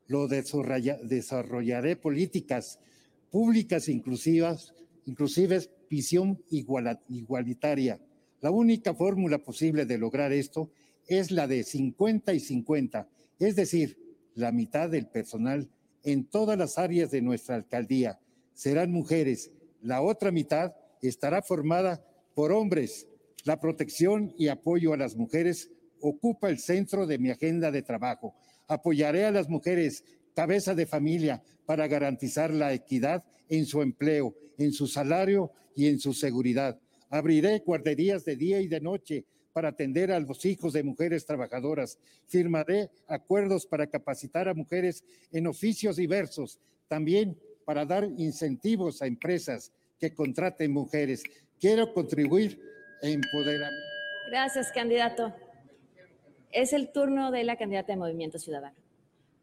lo desarrollaré políticas públicas inclusivas, inclusive visión igualitaria. La única fórmula posible de lograr esto es la de 50 y 50, es decir, la mitad del personal en todas las áreas de nuestra alcaldía serán mujeres, la otra mitad estará formada por hombres. La protección y apoyo a las mujeres ocupa el centro de mi agenda de trabajo Apoyaré a las mujeres cabeza de familia para garantizar la equidad en su empleo, en su salario y en su seguridad. Abriré guarderías de día y de noche para atender a los hijos de mujeres trabajadoras. Firmaré acuerdos para capacitar a mujeres en oficios diversos, también para dar incentivos a empresas que contraten mujeres. Quiero contribuir a empoderar. Gracias, candidato. Es el turno de la candidata de Movimiento Ciudadano.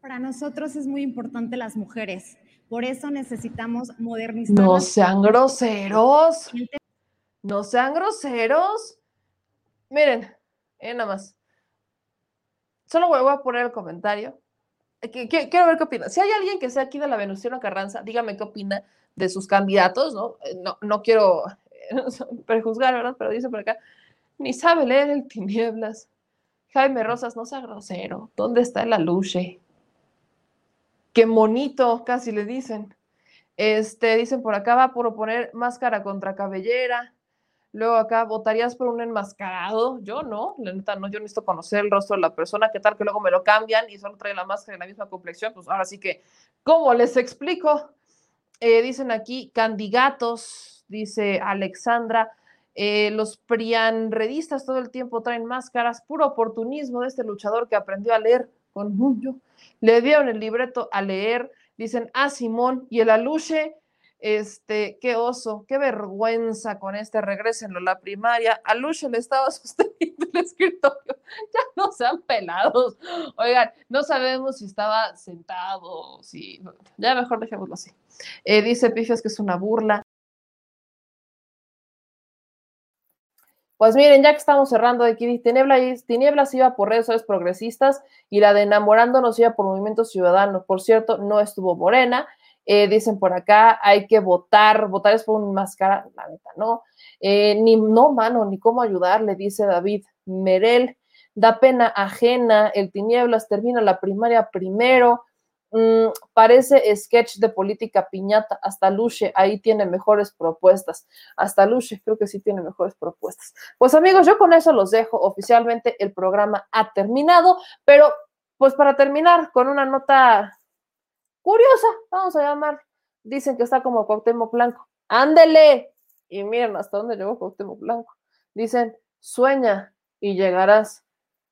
Para nosotros es muy importante las mujeres. Por eso necesitamos modernizar. No sean groseros. No sean groseros. Miren, eh, nada más. Solo voy a poner el comentario. Quiero ver qué opina. Si hay alguien que sea aquí de la Venustiano Carranza, dígame qué opina de sus candidatos, ¿no? Eh, no, no quiero prejuzgar, ¿verdad? Pero dice por acá, ni sabe leer el tinieblas. Jaime Rosas, no sea grosero. ¿Dónde está el aluche? Qué monito, casi le dicen. Este, dicen por acá va a proponer máscara contra cabellera. Luego acá, ¿votarías por un enmascarado? Yo no, la neta no, yo necesito conocer el rostro de la persona, ¿qué tal que luego me lo cambian y solo trae la máscara en la misma complexión? Pues ahora sí que, ¿cómo les explico? Eh, dicen aquí, candidatos, dice Alexandra, eh, los prianredistas todo el tiempo traen máscaras, puro oportunismo de este luchador que aprendió a leer con mucho. Le dieron el libreto a leer, dicen, ah, Simón, y el aluche, Este, qué oso, qué vergüenza con este, regresenlo la primaria. A Luche le estaba sosteniendo el escritorio, ya no sean pelados. Oigan, no sabemos si estaba sentado, si, ya mejor dejémoslo así. Eh, dice Pifias que es una burla. Pues miren, ya que estamos cerrando aquí, Tinieblas, Tinieblas iba por redes sociales progresistas y la de Enamorándonos iba por Movimiento Ciudadano. Por cierto, no estuvo Morena. Eh, dicen por acá, hay que votar, votar es por un máscara, la neta, no. Eh, ni, no, mano, ni cómo ayudarle, dice David Merel. Da pena ajena, el Tinieblas termina la primaria primero. Mm, parece sketch de política piñata. Hasta Luche ahí tiene mejores propuestas. Hasta Luche creo que sí tiene mejores propuestas. Pues amigos, yo con eso los dejo. Oficialmente el programa ha terminado, pero pues para terminar con una nota curiosa, vamos a llamar. Dicen que está como Cuauhtémoc Blanco. Ándele. Y miren hasta dónde llegó Cuauhtémoc Blanco. Dicen, sueña y llegarás.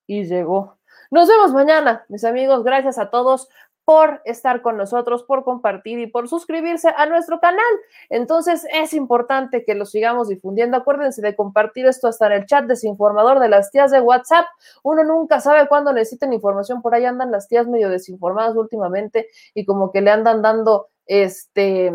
Y llegó. Nos vemos mañana, mis amigos. Gracias a todos por estar con nosotros, por compartir y por suscribirse a nuestro canal. Entonces es importante que lo sigamos difundiendo. Acuérdense de compartir esto hasta en el chat desinformador de las tías de WhatsApp. Uno nunca sabe cuándo necesiten información. Por ahí andan las tías medio desinformadas últimamente y como que le andan dando este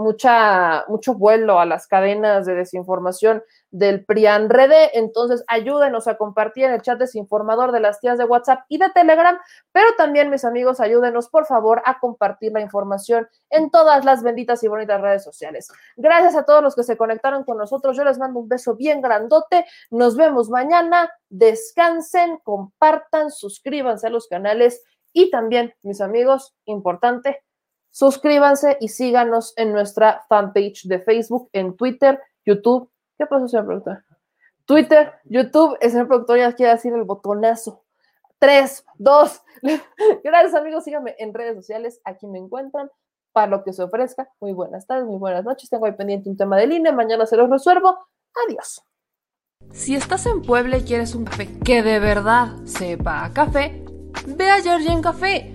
mucha, mucho vuelo a las cadenas de desinformación del PRIAN Rede. Entonces, ayúdenos a compartir en el chat desinformador de las tías de WhatsApp y de Telegram, pero también, mis amigos, ayúdenos, por favor, a compartir la información en todas las benditas y bonitas redes sociales. Gracias a todos los que se conectaron con nosotros. Yo les mando un beso bien grandote. Nos vemos mañana. Descansen, compartan, suscríbanse a los canales y también, mis amigos, importante, suscríbanse y síganos en nuestra fanpage de Facebook, en Twitter, YouTube ¿Qué pasó, señor productor? Twitter, YouTube, el señor productor ya quiere decir el botonazo. Tres, dos. Gracias, amigos. Síganme en redes sociales. Aquí me encuentran para lo que se ofrezca. Muy buenas tardes, muy buenas noches. Tengo ahí pendiente un tema de línea. Mañana se los resuelvo. Adiós. Si estás en Puebla y quieres un café que de verdad sepa a café, ve a en Café.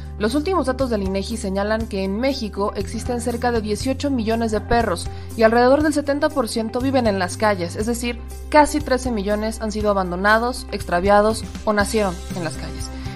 Los últimos datos del INEGI señalan que en México existen cerca de 18 millones de perros y alrededor del 70% viven en las calles, es decir, casi 13 millones han sido abandonados, extraviados o nacieron en las calles.